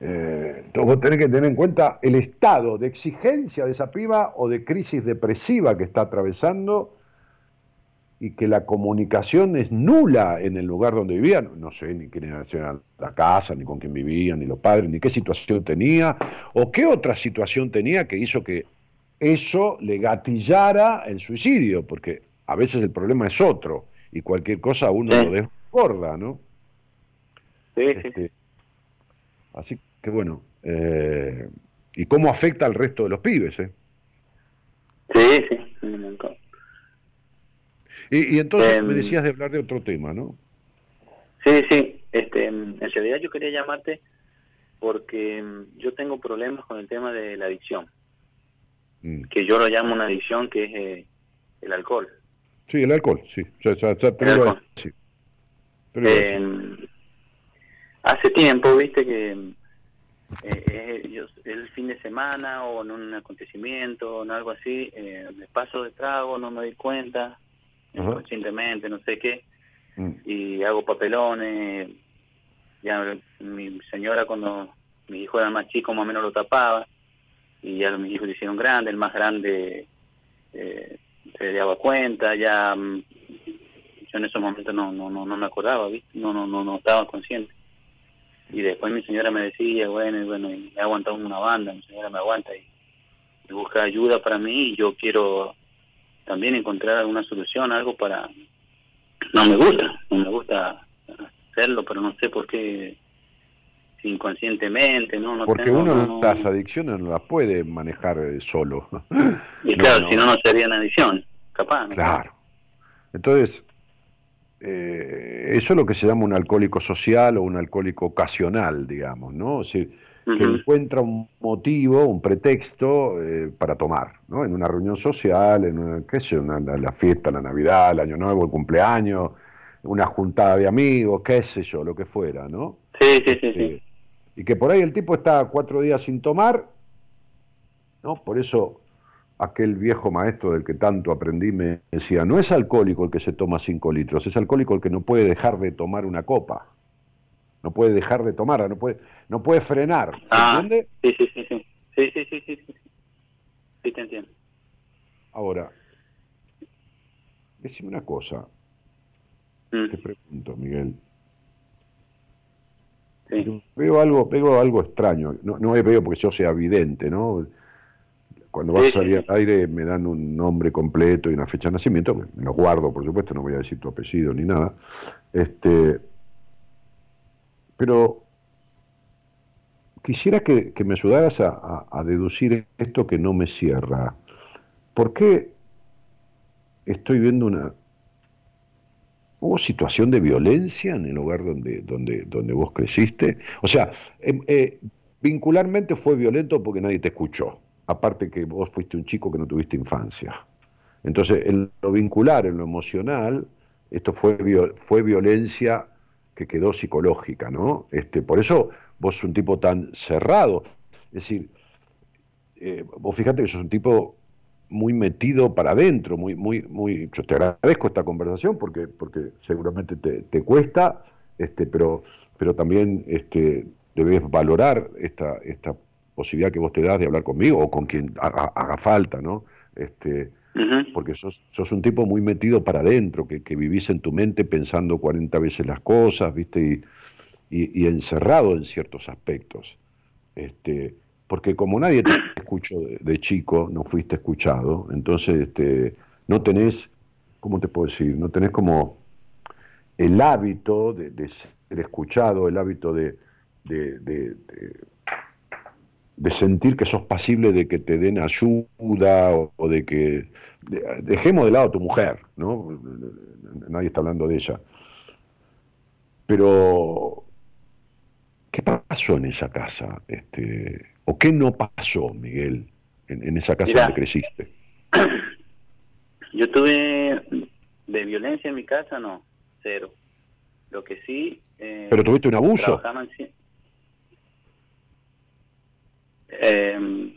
Eh, entonces vos tenés que tener en cuenta el estado de exigencia de esa piba o de crisis depresiva que está atravesando y que la comunicación es nula en el lugar donde vivían. No sé ni quién era la casa, ni con quién vivían, ni los padres, ni qué situación tenía, o qué otra situación tenía que hizo que eso le gatillara el suicidio, porque a veces el problema es otro y cualquier cosa uno lo desborda, ¿no? Sí, sí. Este, así que bueno, eh, ¿y cómo afecta al resto de los pibes? Eh? Sí, sí, Y, y entonces me em, decías de hablar de otro tema, ¿no? Sí, sí. Este, en realidad yo quería llamarte porque em, yo tengo problemas con el tema de la adicción. Mm. que yo lo llamo una adicción, que es eh, el alcohol. Sí, el alcohol, sí. Hace tiempo, viste, que eh, el fin de semana o en un acontecimiento o en algo así, eh, me paso de trago, no me doy cuenta, inconscientemente, no sé qué, mm. y hago papelones. Ya mi señora, cuando mi hijo era más chico, más o menos lo tapaba y ya mis hijos se hicieron grandes, el más grande eh, se daba cuenta, ya mm, yo en esos momentos no no no, no me acordaba, No, no no no estaba consciente. Y después mi señora me decía, bueno, y bueno, y me ha aguantado una banda, mi señora me aguanta y, busca ayuda para mí y yo quiero también encontrar alguna solución, algo para... No me gusta, no me gusta hacerlo, pero no sé por qué inconscientemente, ¿no? Porque uno las adicciones no las puede manejar eh, solo. Y claro, si no, no serían adicción, capaz. Claro. Entonces, eh, eso es lo que se llama un alcohólico social o un alcohólico ocasional, digamos, ¿no? O sea, que encuentra un motivo, un pretexto eh, para tomar, ¿no? En una reunión social, en una, qué sé, una, la, fiesta, la Navidad, el Año Nuevo, el cumpleaños, una juntada de amigos, qué sé yo, lo que fuera, ¿no? Sí, sí, sí. sí. Este, y que por ahí el tipo está cuatro días sin tomar, ¿no? Por eso aquel viejo maestro del que tanto aprendí me decía, no es alcohólico el que se toma cinco litros, es alcohólico el que no puede dejar de tomar una copa, no puede dejar de tomarla, no puede, no puede frenar, ¿se ah, entiende? Sí, sí, sí, sí, sí, sí, sí, sí, sí, te entiendo. Ahora, decime una cosa, mm. te pregunto, Miguel, Veo algo, veo algo extraño, no, no veo porque yo sea evidente, ¿no? Cuando vas a salir al aire me dan un nombre completo y una fecha de nacimiento, me lo guardo, por supuesto, no voy a decir tu apellido ni nada. Este, pero quisiera que, me ayudaras a, a, deducir esto que no me cierra. ¿Por qué estoy viendo una, ¿Hubo situación de violencia en el lugar donde, donde, donde vos creciste? O sea, em, eh, vincularmente fue violento porque nadie te escuchó, aparte que vos fuiste un chico que no tuviste infancia. Entonces, en lo vincular, en lo emocional, esto fue, fue violencia que quedó psicológica, ¿no? Este, por eso vos sos un tipo tan cerrado. Es decir, eh, vos fíjate que sos un tipo muy metido para adentro, muy, muy, muy, yo te agradezco esta conversación porque, porque seguramente te, cuesta, este, pero, pero también este, debes valorar esta, esta posibilidad que vos te das de hablar conmigo o con quien haga, falta, ¿no? Este, Porque sos, sos, un tipo muy metido para adentro, que, que, vivís en tu mente pensando 40 veces las cosas, ¿viste? Y, y, encerrado en ciertos aspectos. Este, porque como nadie te escuchó de, chico, no fuiste escuchado, entonces este, no tenés ¿cómo te puedo decir? No tenés como el hábito de, ser escuchado, el hábito de, de, sentir que sos pasible de que te den ayuda o, de que dejemos de lado a tu mujer, ¿no? Nadie está hablando de ella. Pero, ¿qué pasó en esa casa? Este, ¿O qué no pasó, Miguel, en, esa casa donde creciste? Yo tuve de violencia en mi casa, no, cero. Lo que sí... Eh, ¿Pero tuviste un abuso? Eh,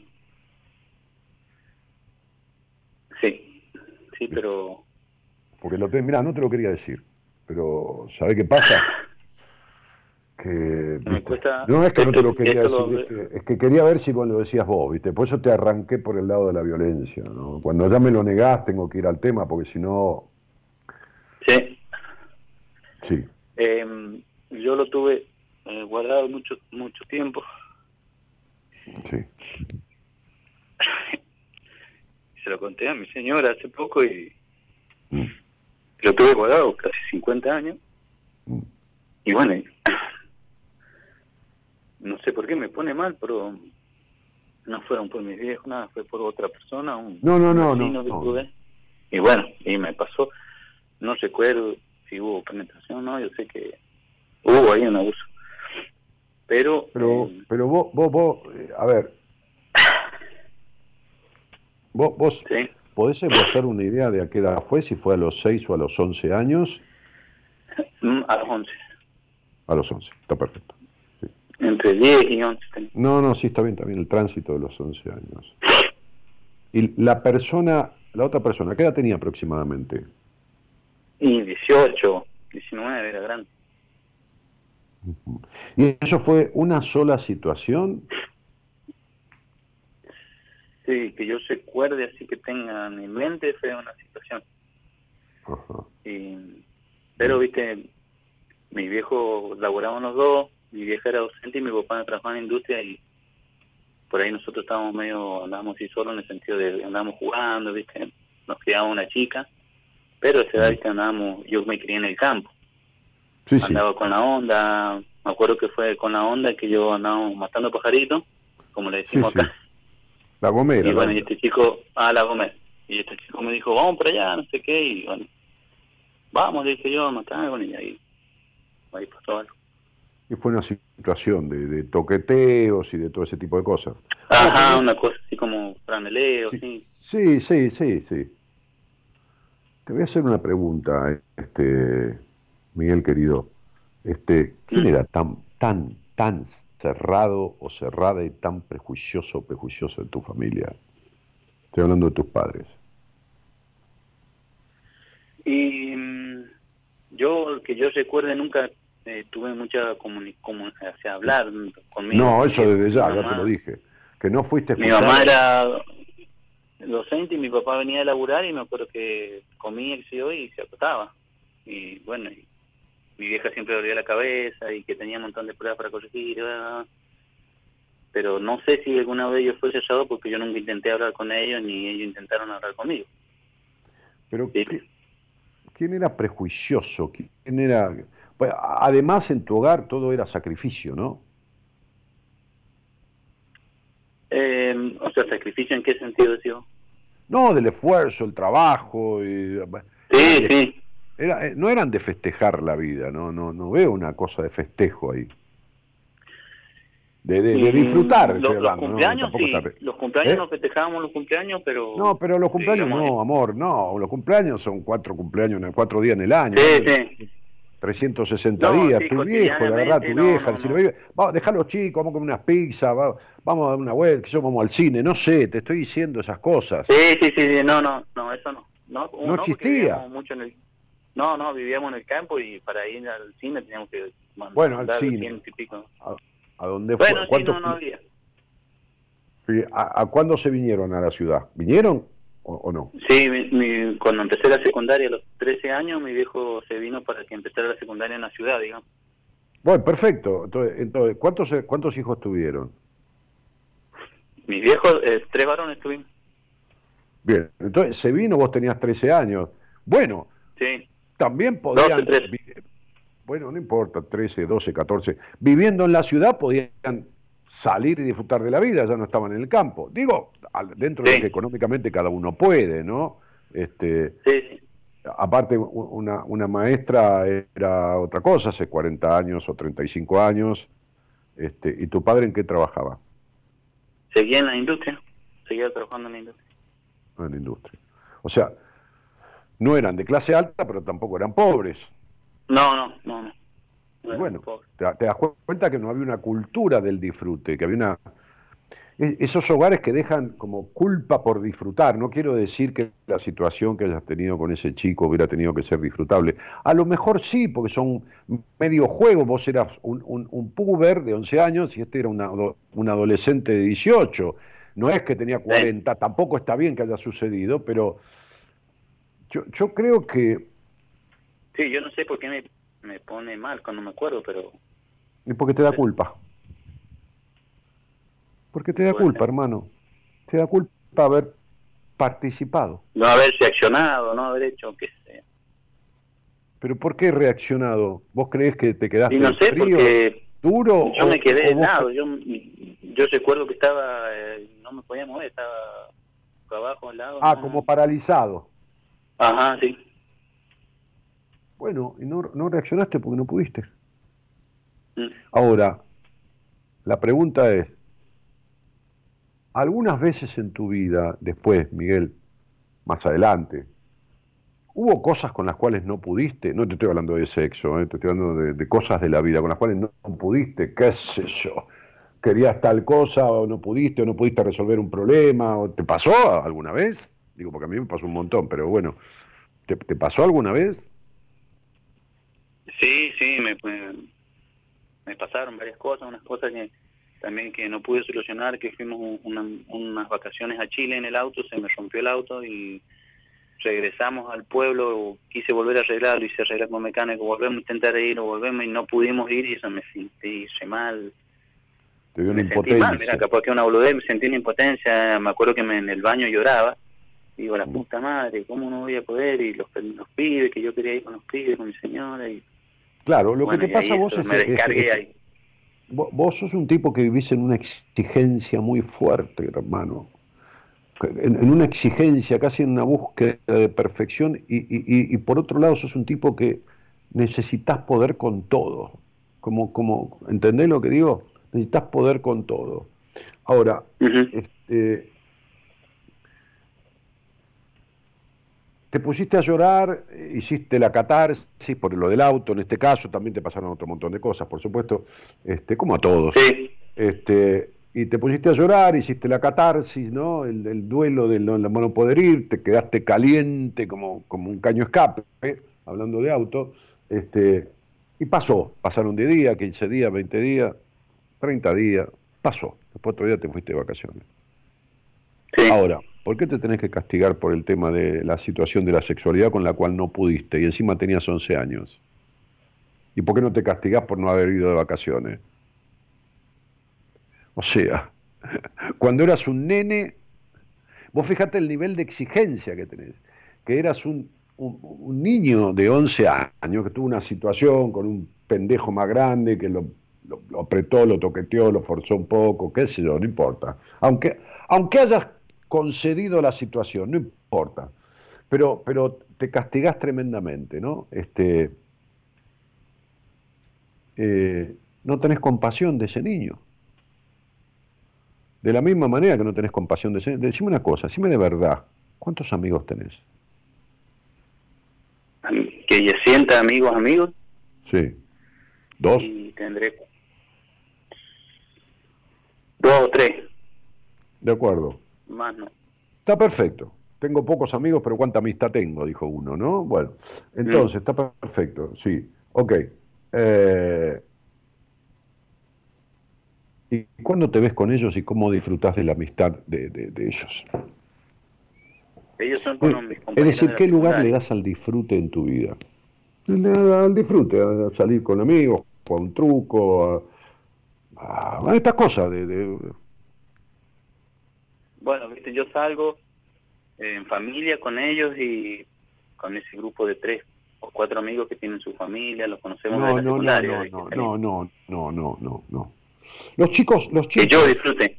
sí, sí, pero... Porque lo te, mira, no te lo quería decir, pero ¿sabes qué pasa? Que, no es que no te lo quería decir, es que quería ver si cuando lo decías vos, ¿viste? Por eso te arranqué por el lado de la violencia, ¿no? Cuando ya me lo negás tengo que ir al tema, porque si no... Sí. Sí. Em, yo lo tuve eh, guardado mucho mucho tiempo. Sí. Se lo conté a mi señora hace poco y mm. lo tuve guardado casi 50 años. Mm. Y bueno, no sé por qué me pone mal, pero no fueron por mis viejos, nada, fue por otra persona, un no, no, no, no, Y bueno, y me pasó, no recuerdo si hubo penetración no, yo sé que hubo ahí un abuso. Pero... Pero, eh, pero vos, vos, vos, eh, a ver, vos, vos podés hacer una idea de a qué edad fue, si fue a los 6 o a los 11 años. Mm, a los 11. A los 11, está perfecto. Entre 10 y 11. No, no, sí, está bien, también el tránsito de los 11 años. Y la persona, la otra persona, ¿qué edad tenía aproximadamente? Y 18, 19, era grande. ¿Y eso fue una sola situación? Sí, que yo recuerde así que tengan en mente fue una situación. Y, pero, viste, mi viejo laboraba los dos, mi vieja era docente y mi papá trabajaba en la industria y por ahí nosotros estábamos medio, andábamos así solos en el sentido de andábamos jugando, viste, nos criaba una chica pero esa edad, que andábamos, yo me crié en el campo. Andaba con la onda, me acuerdo que fue con la onda que yo andaba matando pajaritos, como le decimos acá. La gomera. Y bueno, y este chico, ah, la gomera. Y este chico me dijo, vamos para allá, no sé qué, y bueno, vamos, le dije yo, matar, bueno, y ahí, ahí pasó algo. Y fue una situación de, de, toqueteos y de todo ese tipo de cosas. Ajá, una cosa así como franeleo, sí. Sí, sí, sí, sí. Te voy a hacer una pregunta, este, Miguel querido. Este, ¿Quién era tan, tan, tan cerrado o cerrada y tan prejuicioso o prejuicioso en tu familia? Estoy hablando de tus padres. Y mm, yo, que yo recuerde, nunca eh, tuve mucha comunicación, o hablar conmigo. No, eso desde ya, ya te lo dije. Que no fuiste Mi mamá era docente y mi papá venía a laburar y me acuerdo que comía y se acostaba. Y bueno, mi vieja siempre dolía la cabeza y que tenía un montón de pruebas para corregir. Pero no sé si alguna vez ellos fue sellado porque yo nunca intenté hablar con ellos ni ellos intentaron hablar conmigo. Pero ¿quién era prejuicioso? ¿Quién era...? Además en tu hogar todo era sacrificio, ¿no? Eh, o sea, sacrificio en qué sentido, decía? No, del esfuerzo, el trabajo. Y, sí, sí. Era, eh, no eran de festejar la vida, no, no, no veo una cosa de festejo ahí. De, de, disfrutar. Los, cumpleaños, sí. Los cumpleaños ¿Eh? no festejábamos los cumpleaños, pero... No, pero los cumpleaños no, amor, no. Los cumpleaños son cuatro cumpleaños, cuatro días en el año. Sí, sí. 360 días, tu viejo, la verdad, tu vieja, si vamos, dejar los chicos, vamos a comer unas pizzas, vamos, a dar una vuelta, que yo vamos al cine, no sé, te estoy diciendo esas cosas. Sí, sí, sí, no, no, no, eso no. No, no, existía. Mucho en el, no, no, vivíamos en el campo y para ir al cine teníamos que mandar bueno, al cine. ¿A, dónde fue? Bueno, sí, no, no había. ¿A, ¿A cuándo se vinieron a la ciudad? ¿Vinieron? o, no? Sí, cuando empecé la secundaria a los 13 años, mi viejo se vino para que empezara la secundaria en la ciudad, digamos. Bueno, perfecto. Entonces, entonces ¿cuántos, ¿cuántos hijos tuvieron? Mis viejos, eh, tres varones tuvimos. Bien, entonces se vino, vos tenías 13 años. Bueno, Sí, también podían, 12, 13. vi- bueno, no importa, 13, 12, 14, viviendo en la ciudad podían salir y disfrutar de la vida, ya no estaban en el campo. Digo, dentro de lo que económicamente cada uno puede, ¿no? Este, sí, aparte, una, una maestra era otra cosa, hace 40 años o 35 años. Este, ¿Y tu padre en qué trabajaba? Seguía en la industria, seguía trabajando en la industria. En la industria. O sea, no eran de clase alta, pero tampoco eran pobres. No, no, no, no. Bueno, te, te das cuenta que no había una cultura del disfrute, que había una... e- Esos hogares que dejan como culpa por disfrutar. No quiero decir que la situación que hayas tenido con ese chico hubiera tenido que ser disfrutable. A lo mejor sí, porque son medio juegos. Vos eras un, un, un puber de 11 años y este era una un adolescente de 18. No es que tenía 40, tampoco está bien que haya sucedido, pero yo, yo creo que Sí, yo no sé por qué me, me pone mal cuando me acuerdo, pero Es porque te da culpa. Porque te da culpa, hermano. Te da culpa haber participado. no haberse accionado, no haber hecho, qué sé. Pero ¿por qué reaccionado? ¿Vos crees que te quedaste Y no sé, frío, porque duro? yo o- me quedé helado. Yo, yo recuerdo que estaba, eh, no me podía mover, estaba abajo, al lado. Ah, no. como paralizado. Ajá, sí. Bueno, y no, no reaccionaste porque no pudiste. Mm. Ahora, la pregunta es, algunas veces en tu vida, después, Miguel, más adelante, ¿hubo cosas con las cuales no pudiste? No te estoy hablando de sexo, ¿eh? te estoy hablando de, de cosas de la vida con las cuales no pudiste, qué sé yo. Querías tal cosa o no pudiste o no pudiste resolver un problema o te pasó alguna vez? Digo, porque a mí me pasó un montón, pero bueno, ¿te, te pasó alguna vez? Sí, sí, me, me, me pasaron varias cosas, unas cosas que también que no pude solucionar, que fuimos una- unas vacaciones a Chile en el auto, se me rompió el auto y regresamos al pueblo, quise volver a arreglarlo, hice arreglar con mecánico, volvemos a intentar ir o volvemos y no pudimos ir y eso me sentí mal, Te dio una me sentí mal, impotencia. mira, capaz que una boludez, me sentí una impotencia, me acuerdo que me, en el baño lloraba, digo, Mm. la puta madre, ¿cómo no voy a poder? Y los, los pibes, que yo quería ir con los pibes, con mi señora, y Claro, lo bueno, que te pasa a vos es, ahí. Vos, sos un tipo que vivís en una exigencia muy fuerte, hermano. En, en una exigencia, casi en una búsqueda de perfección, y, y- y- y por otro lado sos un tipo que necesitas poder con todo. Como, como, ¿Entendés lo que digo? Necesitas poder con todo. Ahora, este, te pusiste a llorar, eh, hiciste la catarsis por lo del auto, en este caso también te pasaron otro montón de cosas, por supuesto, este, como a todos. Sí, Este, y te pusiste a llorar, hiciste la catarsis, ¿no? El, el duelo de no, poder ir, te quedaste caliente como, como un caño escape, hablando de auto, este, y pasó, pasaron 10 días, 15 días, 20 días, 30 días, pasó. Después otro día te fuiste de vacaciones. sí. Ahora, ¿por qué te tenés que castigar por el tema de la situación de la sexualidad con la cual no pudiste y encima tenías 11 años? ¿Y por qué no te castigás por no haber ido de vacaciones? O sea, cuando eras un nene, vos fíjate el nivel de exigencia que tenés, que eras un, niño de 11 años que tuvo una situación con un pendejo más grande que lo apretó, lo toqueteó, lo forzó un poco, qué sé yo, no importa. Aunque, aunque hayas concedido la situación, no importa. Pero, pero te castigás tremendamente, ¿no? Este, eh, no tenés compasión de ese niño. De la misma manera que no tenés compasión de ese niño. Decime una cosa, decime de verdad, ¿cuántos amigos tenés? Que ya sienta amigos, amigos, Sí. ¿Dos? y tendré dos o tres, De acuerdo. Más no. Está perfecto. Tengo pocos amigos, pero cuánta amistad tengo, dijo uno, ¿no? Bueno, entonces, está perfecto, sí. Ok. Eh, ¿Y cuándo te ves con ellos y cómo disfrutás de la amistad de, de- de ellos? Ellos son como mis Es decir, de ¿qué lugar le das al disfrute en tu vida? Al al disfrute, a salir con amigos, a un truco, a, a estas cosas. De- Bueno, viste, yo salgo en familia con ellos y con ese grupo de tres o cuatro amigos que tienen su familia, los conocemos de No, la no, no, secundaria. no, de que no, no, no, no, no, no, no. Los chicos, los Que chicos, yo disfrute.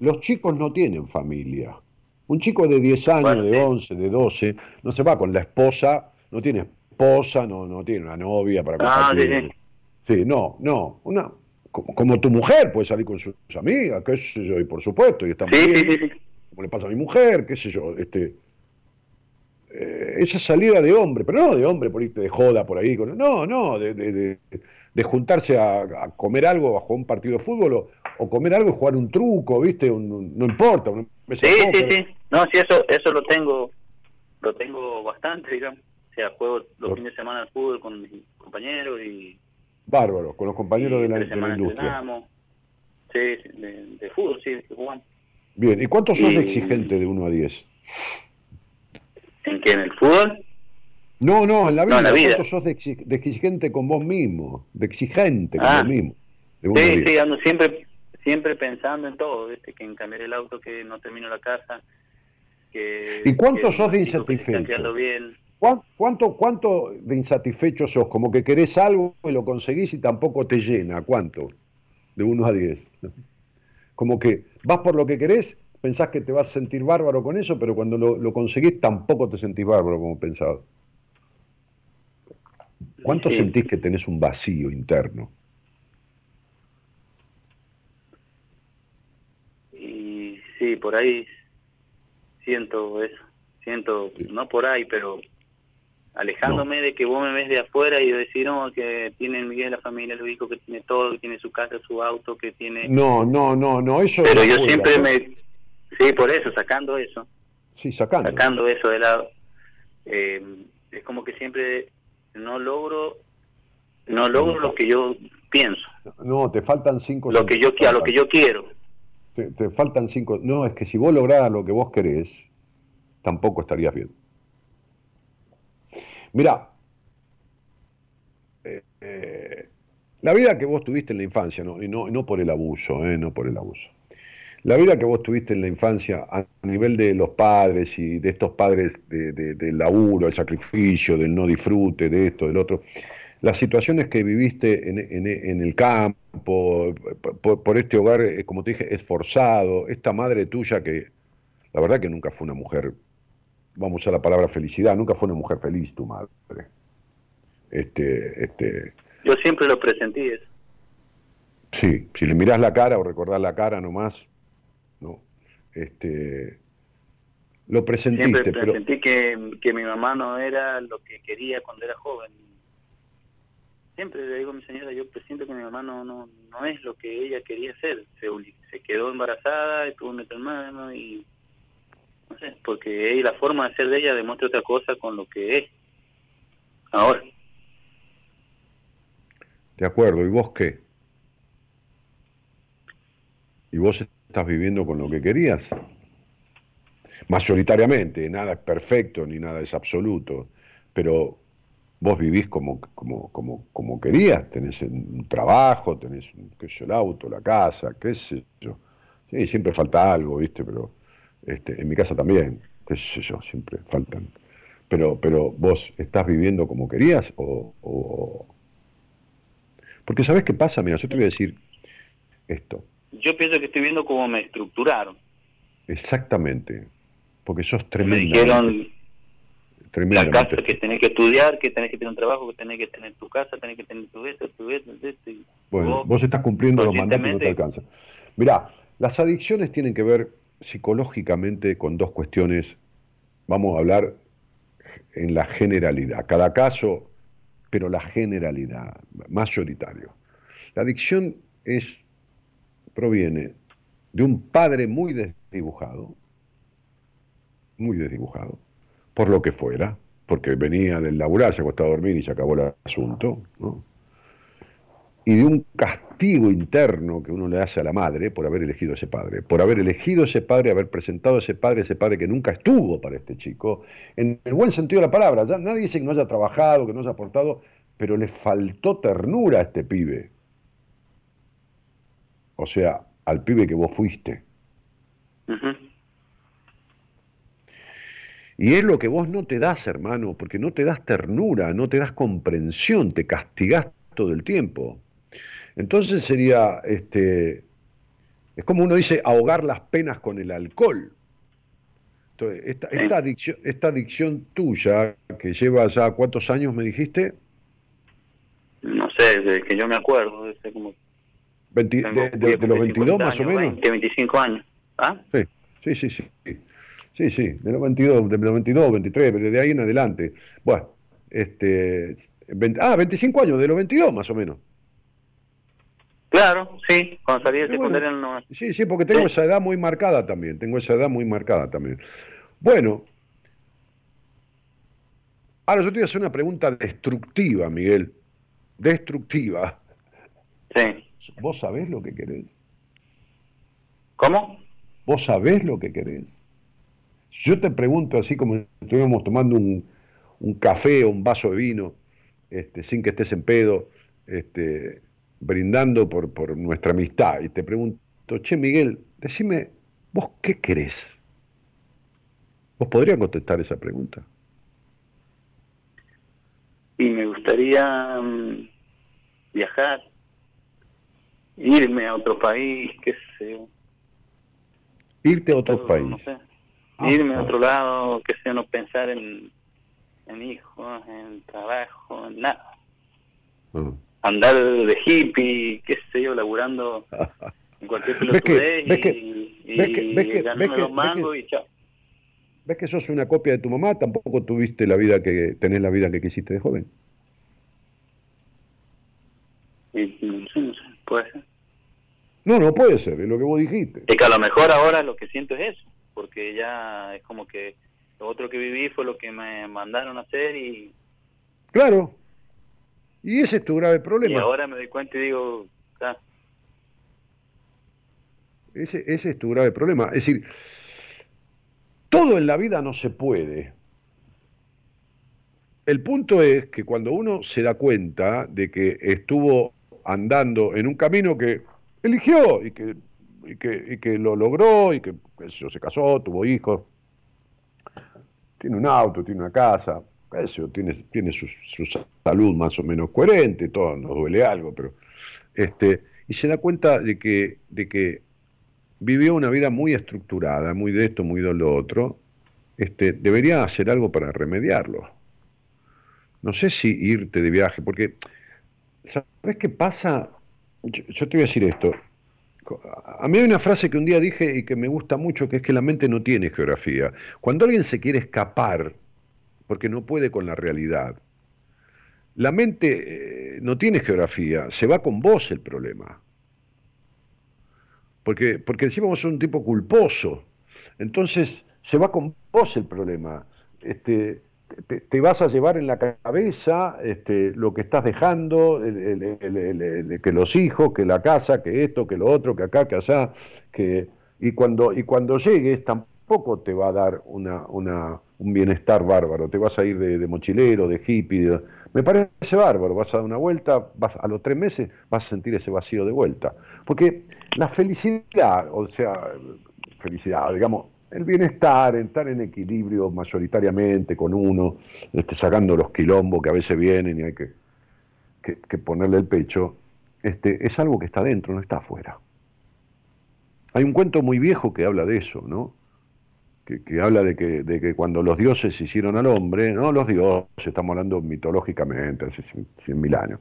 los chicos no tienen familia. Un chico de 10 años, Bueno, de sí. 11, de 12, no se va con la esposa, no tiene esposa, no, no tiene una novia para Ah, sí, compartir. Sí, no, no, una como, como tu mujer puede salir con sus amigas, qué sé yo, y por supuesto, y está muy Sí, bien, sí, sí, sí. como le pasa a mi mujer, qué sé yo, este eh, esa salida de hombre, pero no de hombre por irte de joda por ahí, con- no, no, de, de- de- de juntarse a, a comer algo bajo un partido de fútbol o, o comer algo y jugar un truco, ¿viste? Un- un- no importa, Sí, sí, sí. No, sí, eso, eso lo tengo, lo tengo bastante, digamos. O sea, juego los Lo- fines de semana al fútbol con mis compañeros y, Bárbaro, con los compañeros de la, de la industria. Sí, de, de fútbol, sí, que jugamos. Bien, ¿y cuánto sos de exigente de 1 a 10? ¿En qué? ¿En el fútbol? No, no, en la vida. No, en la vida. ¿Cuánto sos de, exi- de exigente con vos mismo? De exigente con Ah. vos mismo. De 1 a Sí, 10. sí, ando siempre, siempre pensando en todo, ¿viste? Que en cambiar el auto, que no termino la casa, que... ¿Y cuánto que sos de insatisfecho? bien. ¿Cuán- ¿Cuánto, ¿Cuánto de insatisfecho sos? Como que querés algo y lo conseguís y tampoco te llena. ¿Cuánto? De 1 a 10. Como que vas por lo que querés, pensás que te vas a sentir bárbaro con eso, pero cuando lo, lo conseguís tampoco te sentís bárbaro como pensabas. ¿Cuánto Sí. sentís que tenés un vacío interno? Y sí, por ahí siento eso. Siento, Sí. no por ahí, pero alejándome de que vos me ves de afuera y decir, no, que tiene Miguel la familia, lo único que tiene todo, que tiene su casa, su auto, que tiene... No, no, no, no, eso pero es yo siempre ¿no? me... Sí, por eso, sacando eso, Sí, sacando. sacando eso de lado, eh, es como que siempre no logro, no logro lo que yo pienso, No, te faltan cinco lo que yo a lo que yo quiero. Te, te faltan cinco. No, es que si vos lograras lo que vos querés, tampoco estarías bien. Mira, la vida que vos tuviste en la infancia, no, y no, no por el abuso, eh, no por el abuso. La vida que vos tuviste en la infancia a nivel de los padres y de estos padres de, de- del laburo, el sacrificio, del no disfrute, de esto, del otro, las situaciones que viviste en el campo, por, por este hogar, eh, como te dije, esforzado, esta madre tuya que la verdad que nunca fue una mujer, vamos a usar la palabra felicidad, nunca fue una mujer feliz tu madre. Este, este, Yo siempre lo presentí eso. Sí, si le mirás la cara o recordás la cara nomás, ¿no? Este, lo presentiste, Siempre pero presentí que, que mi mamá no era lo que quería cuando era joven. Siempre le digo a mi señora, yo presiento que mi mamá no, no, no es lo que ella quería ser. Se, quedó embarazada y tuvo un hermano y porque ella, la forma de ser de ella demuestra otra cosa con lo que es. Ahora, de acuerdo, ¿y vos qué? ¿Y vos estás viviendo con lo que querías? Mayoritariamente, nada es perfecto ni nada es absoluto, pero vos vivís como, como, como, como querías, tenés un trabajo, tenés qué sé el auto, la casa, qué sé yo. Siempre falta algo, ¿viste? Pero este, en mi casa también, qué sé yo, siempre faltan. Pero, pero vos estás viviendo como querías o, o- Porque ¿sabés qué pasa? Mira, yo te voy a decir esto. yo pienso que estoy viendo cómo me estructuraron. Exactamente. Porque sos Me tremendamente, dijeron la casa que tenés que estudiar, que tenés que tener un trabajo, que tenés que tener tu casa, tenés que tener tu esto, tu esto, Bueno, vos- vos estás cumpliendo los mandatos y no te conscientemente- alcanza. Mirá, las adicciones tienen que ver psicológicamente con dos cuestiones. Vamos a hablar en la generalidad. Cada caso, pero la generalidad, mayoritario. La adicción es, proviene de un padre muy desdibujado, muy desdibujado, por lo que fuera, porque venía del laburar, se acostaba a dormir y se acabó el asunto, ¿no? Y de un castigo interno que uno le hace a la madre por haber elegido a ese padre, por haber elegido a ese padre, haber presentado a ese padre, ese padre que nunca estuvo para este chico, en el buen sentido de la palabra, ya nadie dice que no haya trabajado, que no haya aportado, pero le faltó ternura a este pibe, o sea, al pibe que vos fuiste. Y es lo que vos no te das, hermano, porque no te das ternura, no te das comprensión, te castigás todo el tiempo. Entonces sería, este, es como uno dice, ahogar las penas con el alcohol. Entonces, esta, esta, adicción, esta adicción tuya, que lleva ya cuántos años me dijiste? No sé, desde que yo me acuerdo, desde como... de, los 22 más o menos. 20, 25 años. ¿Ah? Sí, sí, sí. sí. Sí, sí, de los 22, de los 22, 23, de ahí en adelante. Bueno, este, ah, 25 años, de los 22 más o menos. Claro, sí, cuando salí de secundaria no... Sí, sí, porque tengo esa edad muy marcada también, tengo esa edad muy marcada también. Bueno, ahora yo te voy a hacer una pregunta destructiva, Miguel, destructiva. Sí. ¿Vos sabés lo que querés? ¿Cómo? ¿Vos sabés lo que querés? Yo te pregunto, así como estuviéramos tomando un, café o un vaso de vino, este, sin que estés en pedo, este, brindando por, por nuestra amistad, y te pregunto, che Miguel, decime, ¿vos qué querés? ¿Vos podrías contestar esa pregunta? Y me gustaría mm, viajar, irme a otro país, qué sé. Irte a otro país. Ah, irme a otro lado, que sea no pensar en, en hijos, en trabajo, en nada. Mm. Andar de hippie, qué sé yo, laburando en cualquier pelotudez y, y, ganarme los mangos y chao. ¿Ves que sos una copia de tu mamá? Tampoco tuviste la vida que tenés la vida que quisiste de joven. Y, no sé, no sé, puede ser. No, no puede ser, es lo que vos dijiste. Es que a lo mejor ahora lo que siento es eso porque ya es como que lo otro que viví fue lo que me mandaron a hacer y... Claro. Y ese es tu grave problema. Y ahora me doy cuenta y digo... Ah. Ese, ese es tu grave problema. Es decir, todo en la vida no se puede. El punto es que cuando uno se da cuenta de que estuvo andando en un camino que eligió y que y que, y que lo logró y que eso, se casó, tuvo hijos, tiene un auto, tiene una casa, eso, tiene, su, salud más o menos coherente, todo nos duele algo, pero este, y se da cuenta de que, de que vivió una vida muy estructurada, muy de esto, muy de lo otro, este, debería hacer algo para remediarlo. No sé si irte de viaje, porque, ¿sabes qué pasa? yo te voy a decir esto, a mí hay una frase que un día dije y que me gusta mucho, que es que la mente no tiene geografía. Cuando alguien se quiere escapar, porque no puede con la realidad, la mente eh, no tiene geografía, se va con vos el problema. Porque, porque encima vos sos un tipo culposo. Entonces, se va con vos el problema. Este, te, vas a llevar en la cabeza este, lo que estás dejando, que los hijos, que la casa, que esto, que lo otro, que acá, que allá, que y cuando y cuando llegues tampoco te va a dar una un bienestar bárbaro, te vas a ir de, mochilero, de hippie, me parece bárbaro, vas a dar una vuelta, vas a los tres meses vas a sentir ese vacío de vuelta, porque la felicidad, o sea, felicidad, digamos, el bienestar, estar en equilibrio mayoritariamente con uno, este, sacando los quilombos que a veces vienen y hay que, que, ponerle el pecho, este, es algo que está dentro, no está afuera. Hay un cuento muy viejo que habla de eso, ¿no? Que, habla de que, de que, cuando los dioses hicieron al hombre, no los dioses, estamos hablando mitológicamente, hace cien mil años.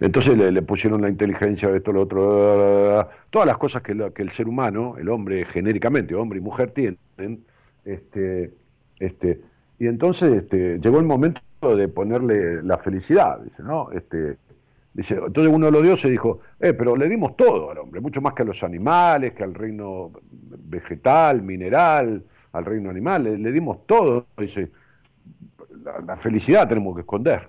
Entonces le, pusieron la inteligencia esto, lo otro, todas las cosas que, que, el ser humano, el hombre genéricamente, hombre y mujer tienen, este, este, y entonces este, llegó el momento de ponerle la felicidad, dice, ¿no? Este, Dice, entonces uno de los dioses dijo, eh, pero le dimos todo al hombre, mucho más que a los animales, que al reino vegetal, mineral, al reino animal, le, dimos todo, dice, la, felicidad tenemos que esconder.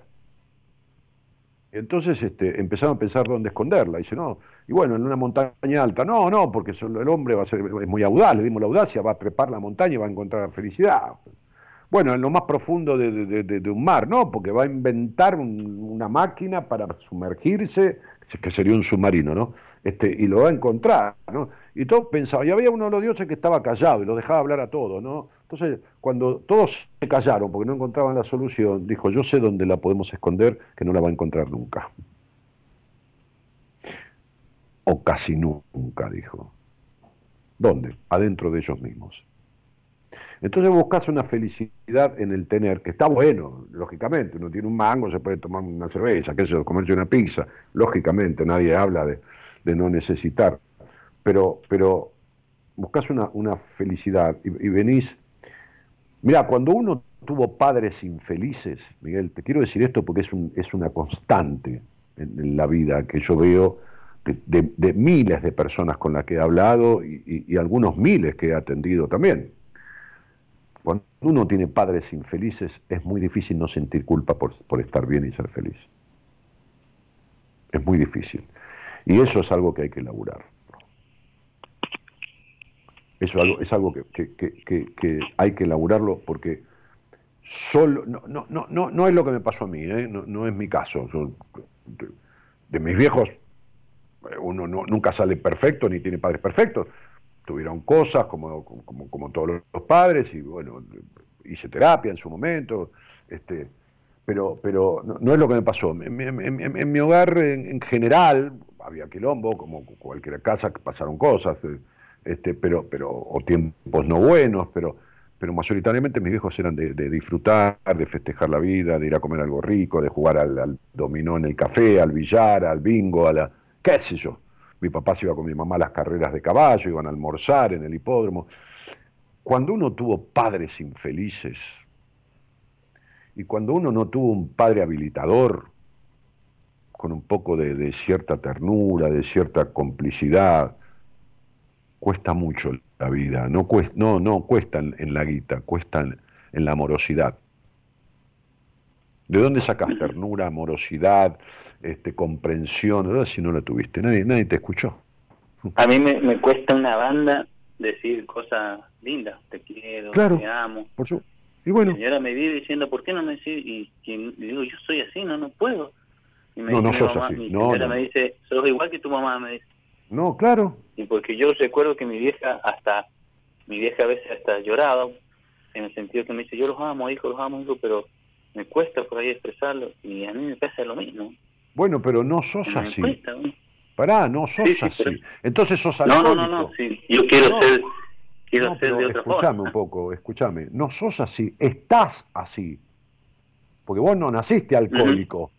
Entonces este, empezaron a pensar dónde esconderla. Dice, no, y bueno, en una montaña alta. No, no, porque el hombre va a ser es muy audaz, le dimos la audacia, va a trepar la montaña y va a encontrar la felicidad. Bueno, en lo más profundo de, un mar, no, porque va a inventar una máquina para sumergirse, que sería un submarino, ¿no? Este, y lo va a encontrar, ¿no? Y todos pensaban, y había uno de los dioses que estaba callado y lo dejaba hablar a todos, ¿no? Entonces, cuando todos se callaron porque no encontraban la solución, dijo, yo sé dónde la podemos esconder, que no la va a encontrar nunca. O casi nunca, dijo. ¿Dónde? Adentro de ellos mismos. Entonces buscas una felicidad en el tener, que está bueno, lógicamente, uno tiene un mango, se puede tomar una cerveza, qué sé yo, comerse una pizza, lógicamente, nadie habla de, no necesitar, pero, pero buscas una, felicidad y, venís, mira, cuando uno tuvo padres infelices, Miguel, te quiero decir esto porque es, un, es una constante en, la vida que yo veo de, miles de personas con las que he hablado y algunos miles que he atendido también cuando uno tiene padres infelices, es muy difícil no sentir culpa por, estar bien y ser feliz. Es muy difícil. Y eso es algo que hay que elaborar. Eso es algo, que, hay que elaborarlo porque solo, no, no, no, no, es lo que me pasó a mí, ¿eh? no, es mi caso. de, mis viejos, uno nunca sale perfecto ni tiene padres perfectos, tuvieron cosas como, como, todos los padres y bueno, hice terapia en su momento, este, pero, pero no, es lo que me pasó. En, mi hogar en, general había quilombo, como cualquier casa pasaron cosas, eh, este, pero, pero, o tiempos no buenos, pero, pero mayoritariamente mis viejos eran de, disfrutar, de festejar la vida, de ir a comer algo rico, de jugar al, al dominó en el café, al billar, al bingo, a la, qué sé yo mi papá se iba con mi mamá a las carreras de caballo, iban a almorzar en el hipódromo. Cuando uno tuvo padres infelices y cuando uno no tuvo un padre habilitador, con un poco de, cierta ternura, de cierta complicidad, cuesta mucho la vida, no cuesta, no, no cuesta en, la guita, cuesta en, la amorosidad. ¿De dónde sacas ternura, amorosidad, este, comprensión, si no la tuviste, nadie, nadie te escuchó. A mí me, cuesta una banda decir cosas lindas, te quiero, te amo. Por su... Y bueno. La señora me vive diciendo, ¿por qué no me decís? Y, digo, yo soy así, no, no puedo. Y me no, no sos así. Mi no, señora me dice, sos igual que tu mamá, me dice. No, claro. Y porque yo recuerdo que mi vieja hasta, mi vieja a veces hasta lloraba, en el sentido que me dice, yo los amo, hijo, los amo, hijo, pero me cuesta por ahí expresarlo. Y a mí me pasa lo mismo. Bueno, pero no sos así. Pará, no sos así. Entonces sos alcohólico. No, no, no, sí. Yo quiero ser, quiero ser de otra escuchame un poco, escúchame. No sos así, estás así. Porque vos no naciste alcohólico.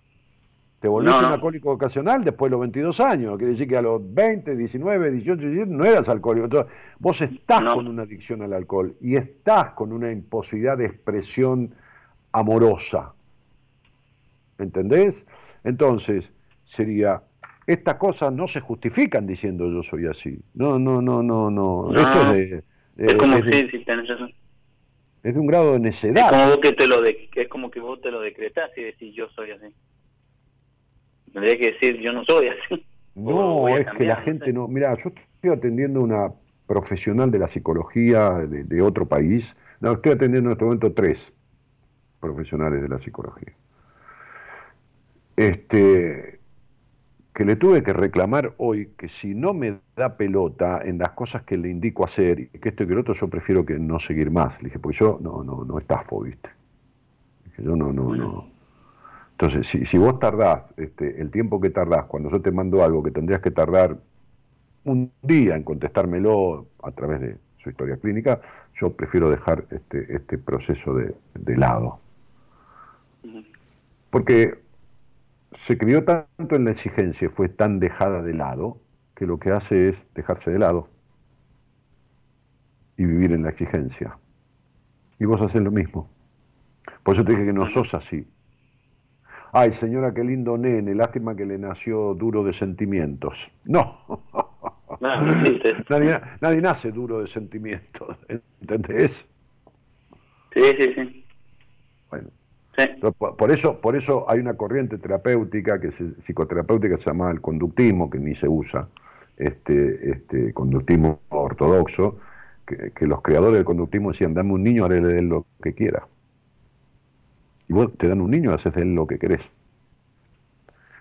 Te volviste un alcohólico ocasional después de los 22 años. Quiere decir que a los 20, 19, 18, 17 no eras alcohólico. Entonces, vos estás con una adicción al alcohol y estás con una imposibilidad de expresión amorosa. ¿Entendés? Entonces, sería, estas cosas no se justifican diciendo yo soy así. No, no, no, no, no. Esto es de... Es como es sí, sí, tenés razón. Es de un grado de necedad. Es como, que te lo de, es como que vos te lo decretás y decís yo soy así. Tendría que decir yo no soy así. No, es que la gente no... Mira, yo estoy atendiendo una profesional de la psicología de, de otro país. No, estoy atendiendo en este momento tres profesionales de la psicología este, que le tuve que reclamar hoy que si no me da pelota en las cosas que le indico hacer, y que esto y que lo otro, yo prefiero que no seguir más. Le dije, pues yo no, no, no estafo, ¿viste? dije, yo no, no, no. Entonces, si, si vos tardás este, el tiempo que tardás, cuando yo te mando algo que tendrías que tardar un día en contestármelo a través de su historia clínica, yo prefiero dejar este, este proceso de, de lado. Porque se crió tanto en la exigencia y fue tan dejada de lado que lo que hace es dejarse de lado y vivir en la exigencia. Y vos haces lo mismo. Por eso te dije que no sos así. Ay, señora, qué lindo nene, lástima que le nació duro de sentimientos. No. nadie, nadie nace duro de sentimientos, ¿entendés? Sí, sí, sí. Bueno, por, eso, por eso hay una corriente terapéutica, que es psicoterapéutica, que se llama el conductismo, que ni se usa, este, este conductismo ortodoxo, que, los creadores del conductismo decían, dame un niño, haré lo que quiera. Y vos te dan un niño, haces de él lo que querés.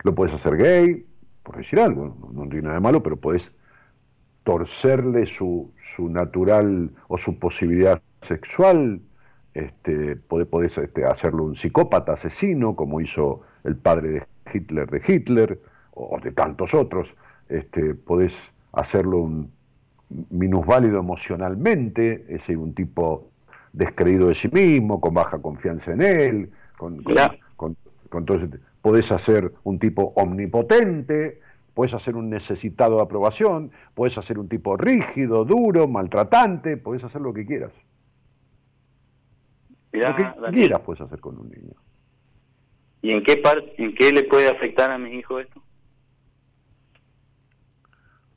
Lo puedes hacer gay, por decir algo, no, tiene nada de malo, pero puedes torcerle su, su natural o su posibilidad sexual, este, podés, este, hacerlo un psicópata asesino, como hizo el padre de Hitler de Hitler, o de tantos otros, este, podés hacerlo un minusválido emocionalmente, es un tipo descreído de sí mismo, con baja confianza en él, con, con, podés hacer un tipo omnipotente, puedes hacer un necesitado de aprobación, puedes hacer un tipo rígido, duro, maltratante, puedes hacer lo que quieras. lo que quieras puedes hacer con un niño. ¿Y en qué parte, en qué le puede afectar a mi hijo esto?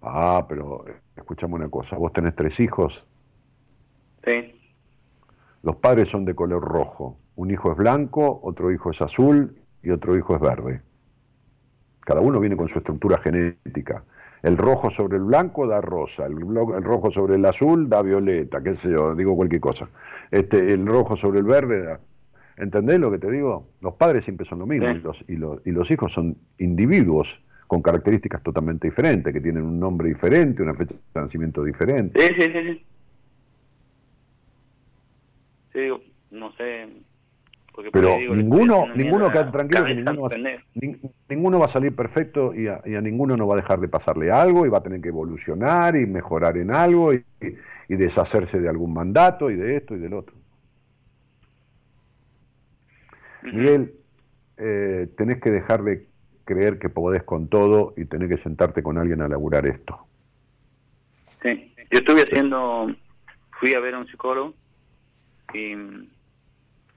Ah, pero escuchame una cosa, vos tenés tres hijos. Sí. Los padres son de color rojo. Un hijo es blanco, otro hijo es azul y otro hijo es verde. Cada uno viene con su estructura genética. El rojo sobre el blanco da rosa, el, rojo sobre el azul da violeta, qué sé yo, digo cualquier cosa. Este, el rojo sobre el verde da... ¿Entendés lo que te digo? Los padres siempre son lo mismo y, los, y, los, y los hijos son individuos con características totalmente diferentes, que tienen un nombre diferente, una fecha de nacimiento diferente. Sí, sí, sí. Sí, sí no sé. Pero ninguno, ninguno queda tranquilo que ninguno va, ninguno va a salir perfecto y a, ninguno no va a dejar de pasarle algo y va a tener que evolucionar y mejorar en algo y, deshacerse de algún mandato y de esto y del otro. Miguel, eh, tenés que dejar de creer que podés con todo y tener que sentarte con alguien a laburar esto. Sí, yo estuve haciendo, fui a ver a un psicólogo y,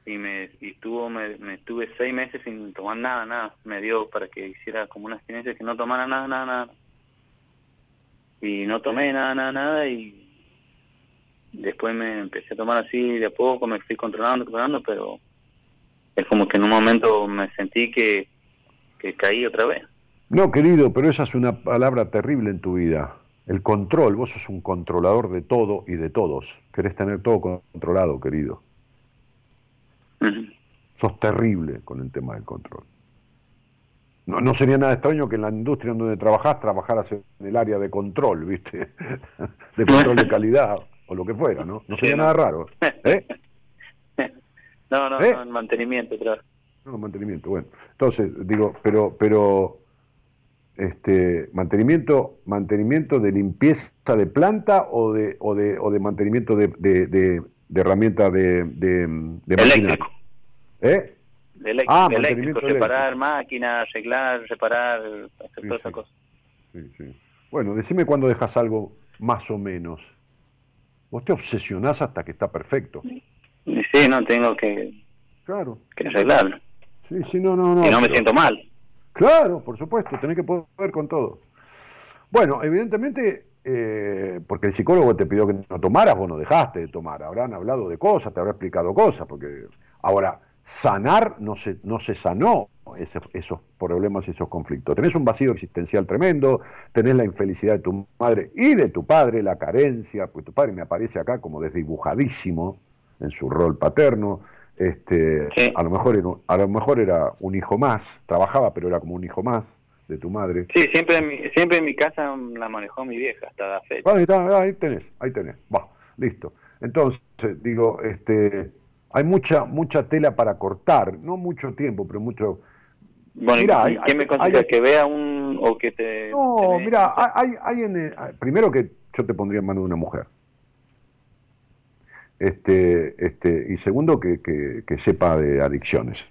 y me y estuvo, me, estuve seis meses sin tomar nada, nada. Me dio para que hiciera como una experiencia que no tomara nada, nada, nada. Y no tomé nada, nada, nada y después me empecé a tomar así de a poco, me fui controlando, controlando, pero es como que en un momento me sentí que que caí otra vez. No, querido, pero esa es una palabra terrible en tu vida. El control, vos sos un controlador de todo y de todos. Querés tener todo controlado, querido. Sos terrible con el tema del control. No, no sería nada extraño que en la industria en donde trabajás trabajaras en el área de control, ¿viste? de control de calidad o lo que fuera, ¿no? No sería nada raro. ¿eh? No, no, ¿Eh? no, en mantenimiento, claro. No, mantenimiento, bueno. Entonces, digo, pero, pero, este, mantenimiento, mantenimiento de limpieza de planta o de, o de, o de mantenimiento de, de, de, de herramienta de, de, eléctrico. ¿Eh? eléctrico, ah, eléctrico, reparar máquinas, arreglar, reparar, hacer todas esas cosas. Sí, sí. Bueno, decime cuándo dejas algo más o menos. Vos te obsesionás hasta que está perfecto. Sí, no, tengo que, claro. que arreglarlo. Sí, sí, no, no, no. Y no me siento mal. Claro, por supuesto, tenés que poder con todo. Bueno, evidentemente, eh, porque el psicólogo te pidió que no tomaras, vos no dejaste de tomar. Habrán hablado de cosas, te habrá explicado cosas, porque ahora, sanar no se, no se sanó esos problemas y esos conflictos. Tenés un vacío existencial tremendo, tenés la infelicidad de tu madre y de tu padre, la carencia, porque tu padre me aparece acá como desdibujadísimo en su rol paterno, este, a lo mejor era, a lo mejor era un hijo más, trabajaba pero era como un hijo más de tu madre. Sí, siempre en mi, siempre en mi casa la manejó mi vieja hasta la fecha. ahí, tenés, ahí tenés, va, listo. Entonces, digo, este, hay mucha mucha tela para cortar, no mucho tiempo, pero mucho bueno, mira, ¿qué me aconsejas? ¿Que vea un o que te... No, mira, hay, hay en, primero que yo te pondría en mano de una mujer. Este, este, y segundo, que, que, sepa de adicciones.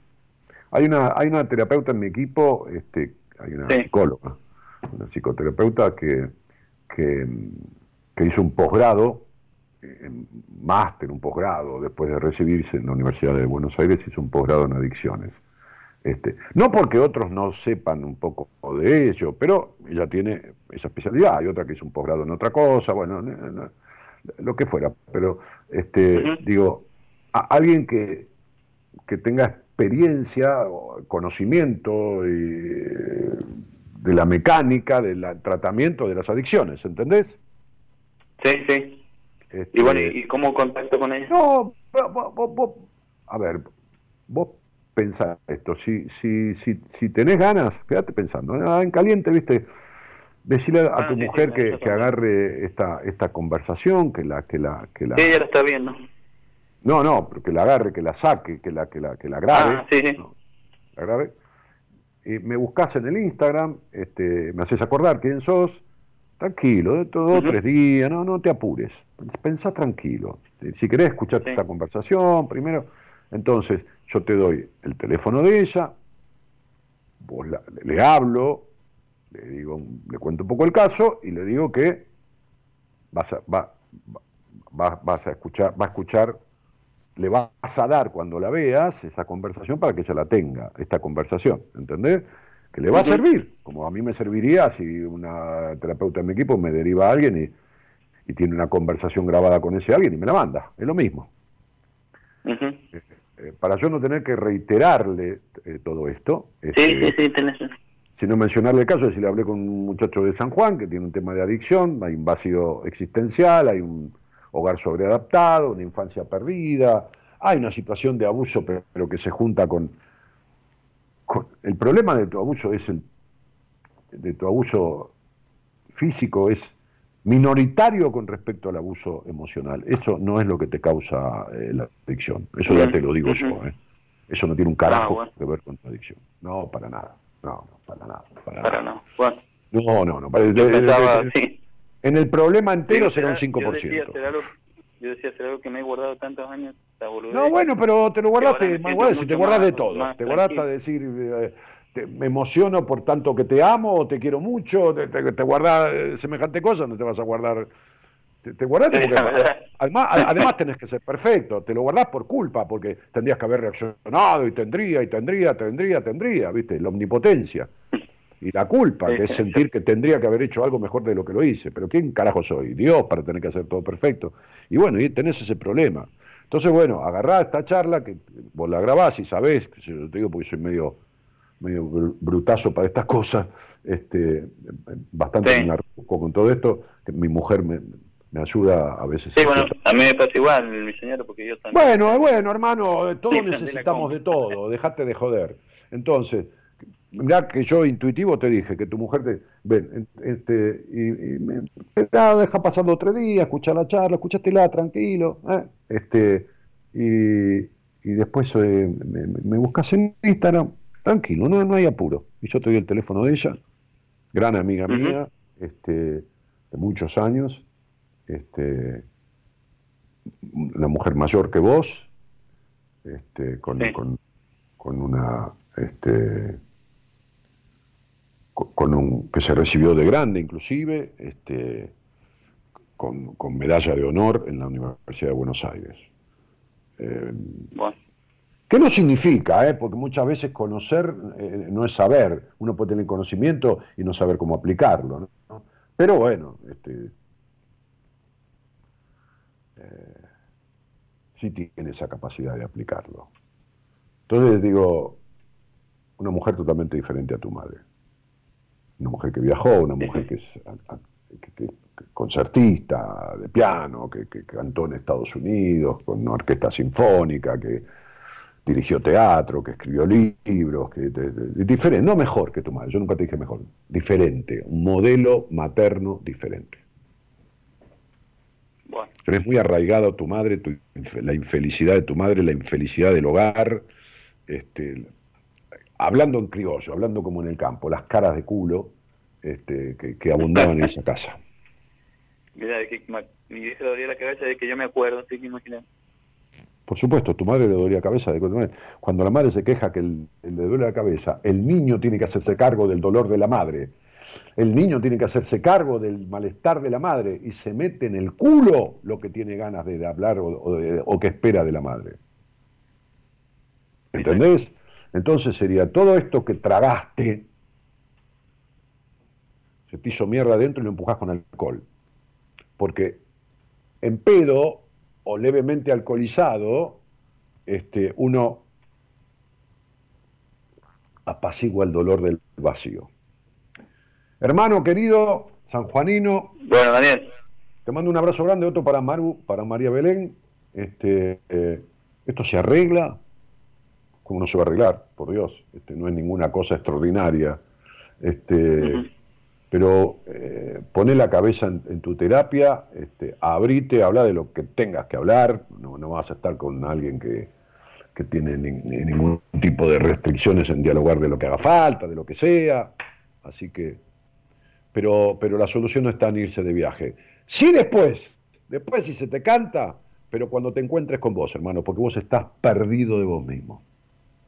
Hay una, hay una terapeuta en mi equipo, este, hay una psicóloga, una psicoterapeuta que, que, hizo un posgrado, máster, un posgrado, después de recibirse en la Universidad de Buenos Aires, hizo un posgrado en adicciones. Este, no porque otros no sepan un poco de ello, pero ella tiene esa especialidad. Hay otra que hizo un posgrado en otra cosa, bueno, lo que fuera, pero este, digo, alguien que, que tenga experiencia, conocimiento de la mecánica, del tratamiento de las adicciones, ¿entendés? Sí, sí. y bueno, ¿y cómo contacto con ella? No, a ver, vos pensás esto, si, si, si, si tenés ganas, quédate pensando, ¿eh? ah, en caliente, viste, Decirle a Ah, tu sí, mujer que, que agarre esta, esta conversación, que la, que la, que la. Sí, ella lo está viendo. No, no, pero que la agarre, que la saque, que la, que la, que la grabe. Ah, sí, sí. No, la grabe. Y me buscas en el Instagram, este, me haces acordar quién sos, tranquilo, de todo Ujú. tres días, no, no te apures, pensá tranquilo. Si querés escuchar Sí. esta conversación, primero, entonces yo te doy el teléfono de ella, vos la- le hablo, le digo, le cuento un poco el caso y le digo que vas a, va, va- vas a escuchar, va a escuchar, le vas a dar cuando la veas esa conversación para que ella la tenga, esta conversación, ¿entendés? Que le va a servir, como a mí me serviría si una terapeuta de mi equipo me deriva a alguien y, y tiene una conversación grabada con ese alguien y me la manda, es lo mismo. Ujú. Eh, para yo no tener que reiterarle eh, todo esto, Sí, este, sí, sí, tenés. sino mencionarle el caso, si le hablé con un muchacho de San Juan que tiene un tema de adicción, hay un vacío existencial, hay un hogar sobreadaptado, una infancia perdida, hay una situación de abuso pero, que se junta con, con- El problema de tu abuso es el... de tu abuso físico es minoritario con respecto al abuso emocional. Eso no es lo que te causa eh, la adicción. Eso ya te lo digo yo. ¿eh? Eso no tiene un carajo Ah, bueno. que ver con tu adicción. No, para nada. No, no, para nada. Para Para nada. no. Bueno, No, no, no. para- yo eh, pensaba, eh, sí. En el problema entero será un será- Yo decía, 5%. será algo, yo decía, será algo que me he guardado tantos años. No, bueno, pero te lo guardaste, me más siento guarda, si te guardas de todo. más Te guardaste a decir, eh, te- me emociono por tanto que te amo, o te quiero mucho, te, te, te guardás eh, semejante cosa, no te vas a guardar. Te, te guardaste porque además, además tenés que ser perfecto, te lo guardás por culpa, porque tendrías que haber reaccionado y tendría, y tendría, tendría, tendría, ¿viste? La omnipotencia. Y la culpa, que es sí. sentir que tendría que haber hecho algo mejor de lo que lo hice. Pero ¿quién carajo soy? Dios para tener que hacer todo perfecto. Y bueno, y tenés ese problema. Entonces, bueno, agarrá esta charla, que vos la grabás y sabés, que yo te digo porque soy medio, medio br- brutazo para estas cosas, este, bastante Sí. con todo esto, que mi mujer me, me ayuda a veces. Sí, bueno, a mí me pasa igual, mi señora, porque yo también. Bueno, eh, bueno, hermano, eh, todos Sí, necesitamos de todo, dejate de joder. Entonces, mirá que yo intuitivo te dije que tu mujer te. Ven, en- este, y, y me, esperá, deja pasando tres días, escuchá la charla, escuchátela tranquilo, ¿eh? este, y, y después eh, me, me buscas en Instagram, tranquilo, no, no hay apuro. Y yo te doy el teléfono de ella, gran amiga mía, este, de muchos años, este, una mujer mayor que vos, este, con, Sí. con, con una, este, con, un, que se recibió de grande inclusive, este, con, con medalla de honor en la Universidad de Buenos Aires. Eh, Bueno, ¿Qué no significa? eh? Porque muchas veces conocer eh, no es saber. Uno puede tener conocimiento y no saber cómo aplicarlo. ¿no? Pero bueno, este, eh, sí tiene esa capacidad de aplicarlo. Entonces digo, una mujer totalmente diferente a tu madre. Una mujer que viajó, una mujer que es que- que- concertista de piano, que, que cantó en Estados Unidos con una orquesta sinfónica, que dirigió teatro, que escribió libros, que de- de- diferente, no mejor que tu madre, yo nunca te dije mejor, diferente, un modelo materno diferente. bueno. Tenés muy arraigado a tu madre, tu la infelicidad de tu madre, la infelicidad del hogar, este, hablando en criollo, hablando como en el campo, las caras de culo este, que, que abundaban en esa casa. Mira, que me, me dice dolía la cabeza de que yo me acuerdo, así que imagínate. Por supuesto, tu madre le dolía cabeza. de cuando- Cuando la madre se queja que el- le duele la cabeza, el niño tiene que hacerse cargo del dolor de la madre. El niño tiene que hacerse cargo del malestar de la madre y se mete en el culo lo que tiene ganas de, de hablar o, o de- o que espera de la madre. ¿Entendés? Entonces sería todo esto que tragaste, se te hizo mierda adentro y lo empujás con alcohol. Porque en pedo o levemente alcoholizado, este, uno apacigua el dolor del vacío. Hermano querido, sanjuanino, Bueno, Daniel, te mando un abrazo grande, otro para Maru, para María Belén. Este, eh, esto se arregla, ¿cómo no se va a arreglar? Por Dios, este, no es ninguna cosa extraordinaria. Este, pero eh, poné la cabeza en, tu terapia, este, abrite, habla de lo que tengas que hablar, no, no vas a estar con alguien que, que tiene ningún tipo de restricciones en dialogar de lo que haga falta, de lo que sea, así que, pero, pero la solución no está en irse de viaje. Sí después, después si se te canta, pero cuando te encuentres con vos, hermano, porque vos estás perdido de vos mismo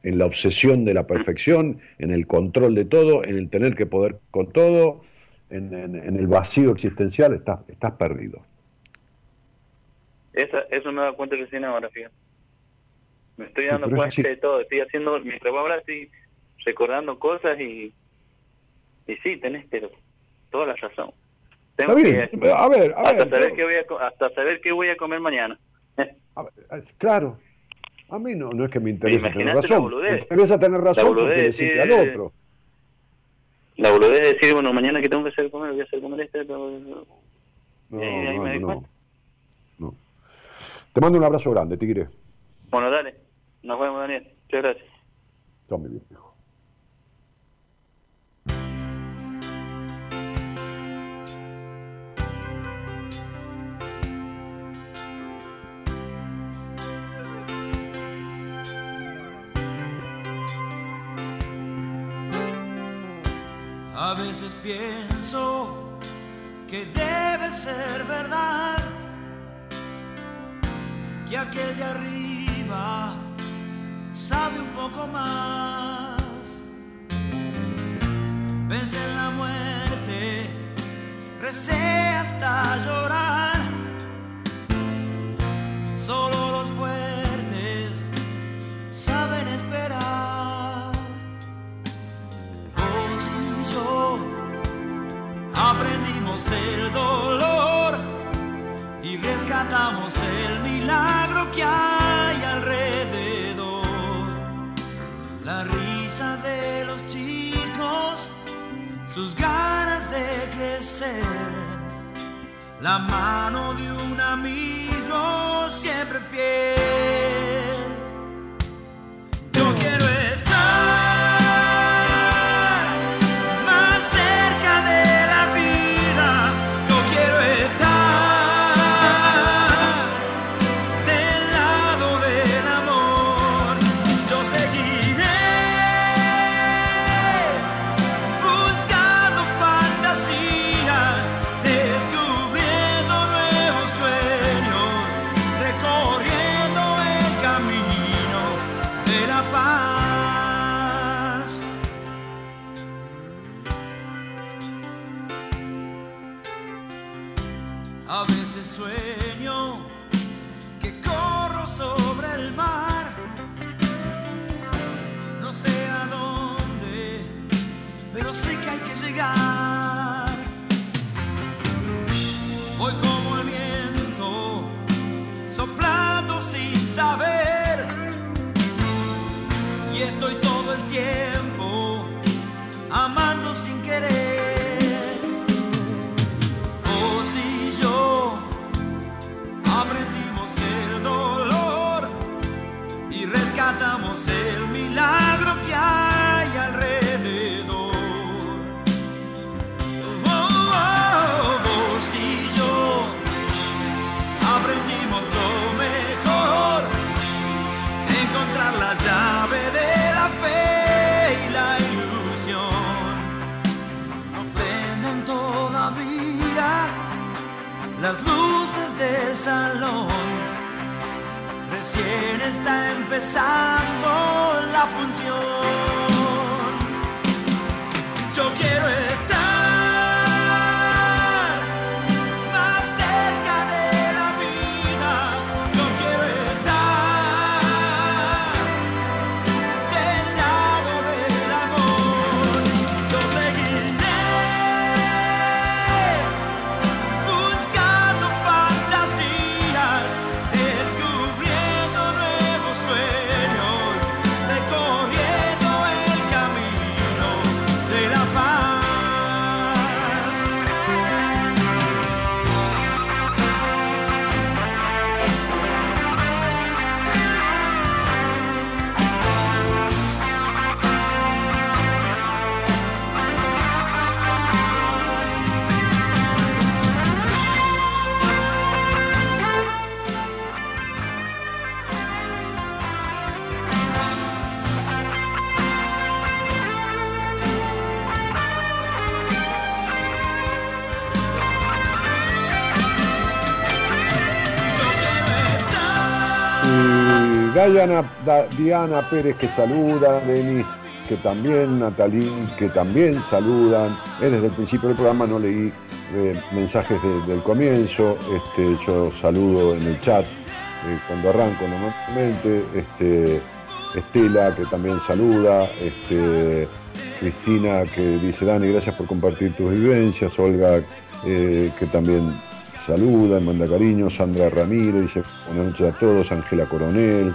en la obsesión de la perfección, en el control de todo, en el tener que poder con todo, en, el vacío existencial, estás, estás perdido. Esa, eso me da cuenta recién ahora, fíjate. Me estoy dando cuenta de todo, estoy haciendo, mientras ahora estoy recordando cosas y, y sí, tenés pero toda la razón. Tengo Que, a ver, a hasta Saber qué voy a, hasta saber qué voy a comer mañana. claro, a mí no, no es que me interese tener razón. Me interesa tener razón porque decir, al otro. La boludez de decir, bueno, mañana que tengo que hacer comer, voy a hacer comer este. No, no, no, Te mando un abrazo grande, Tigre. Bueno, dale. Nos vemos, Daniel. Muchas gracias. Chao, mi viejo. A veces pienso que debe ser verdad que aquel de arriba sabe un poco más. Pensé en la muerte, recé hasta llorar. Solo los fuertes aprendimos el dolor y rescatamos el milagro que hay alrededor. La risa de los chicos, sus ganas de crecer, la mano de un amigo siempre fiel. todo el tiempo, amando sin querer. Oh, si yo aprendimos el dolor y rescatamos el salón. Recién está empezando la función. Yo quiero Y Diana, Pérez que saluda, Denis que también, Natalí que también saludan. desde el principio del programa no leí eh, mensajes del comienzo, este, yo saludo en el chat eh, cuando arranco normalmente, este, Estela que también saluda, este, Cristina que dice Dani, gracias por compartir tus vivencias, Olga eh, que también saluda, manda cariño, Sandra Ramírez dice buenas noches a todos, Ángela Coronel,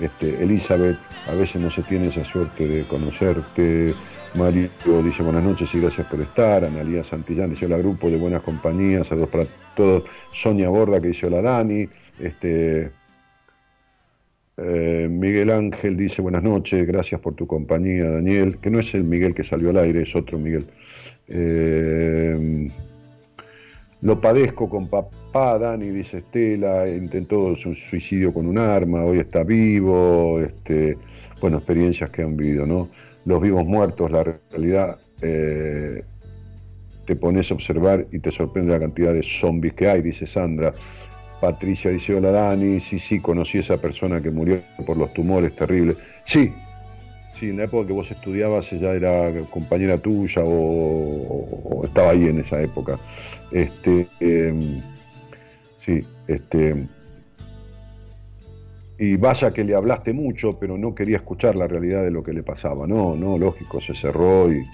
este, Elizabeth, a veces no se tiene esa suerte de conocerte. Mario dice buenas noches y gracias por estar. Analía Santillán dice hola grupo de buenas compañías, saludos para todos. Sonia Borda que dice hola Dani. Este, eh, Miguel Ángel dice buenas noches, gracias por tu compañía, Daniel, que no es el Miguel que salió al aire, es otro Miguel. Eh, lo padezco con papá, Dani, dice Estela, intentó su suicidio con un arma, hoy está vivo, este, bueno, experiencias que han vivido, ¿no? Los vivos muertos, la realidad, eh, te pones a observar y te sorprende la cantidad de zombies que hay, dice Sandra. Patricia dice, hola Dani, sí, sí, conocí a esa persona que murió por los tumores terribles. Sí, Sí, en la época que vos estudiabas ella era compañera tuya o, estaba ahí en esa época. Este, em, sí, este. Y vaya que le hablaste mucho, pero no quería escuchar la realidad de lo que le pasaba. No, no, lógico, se cerró y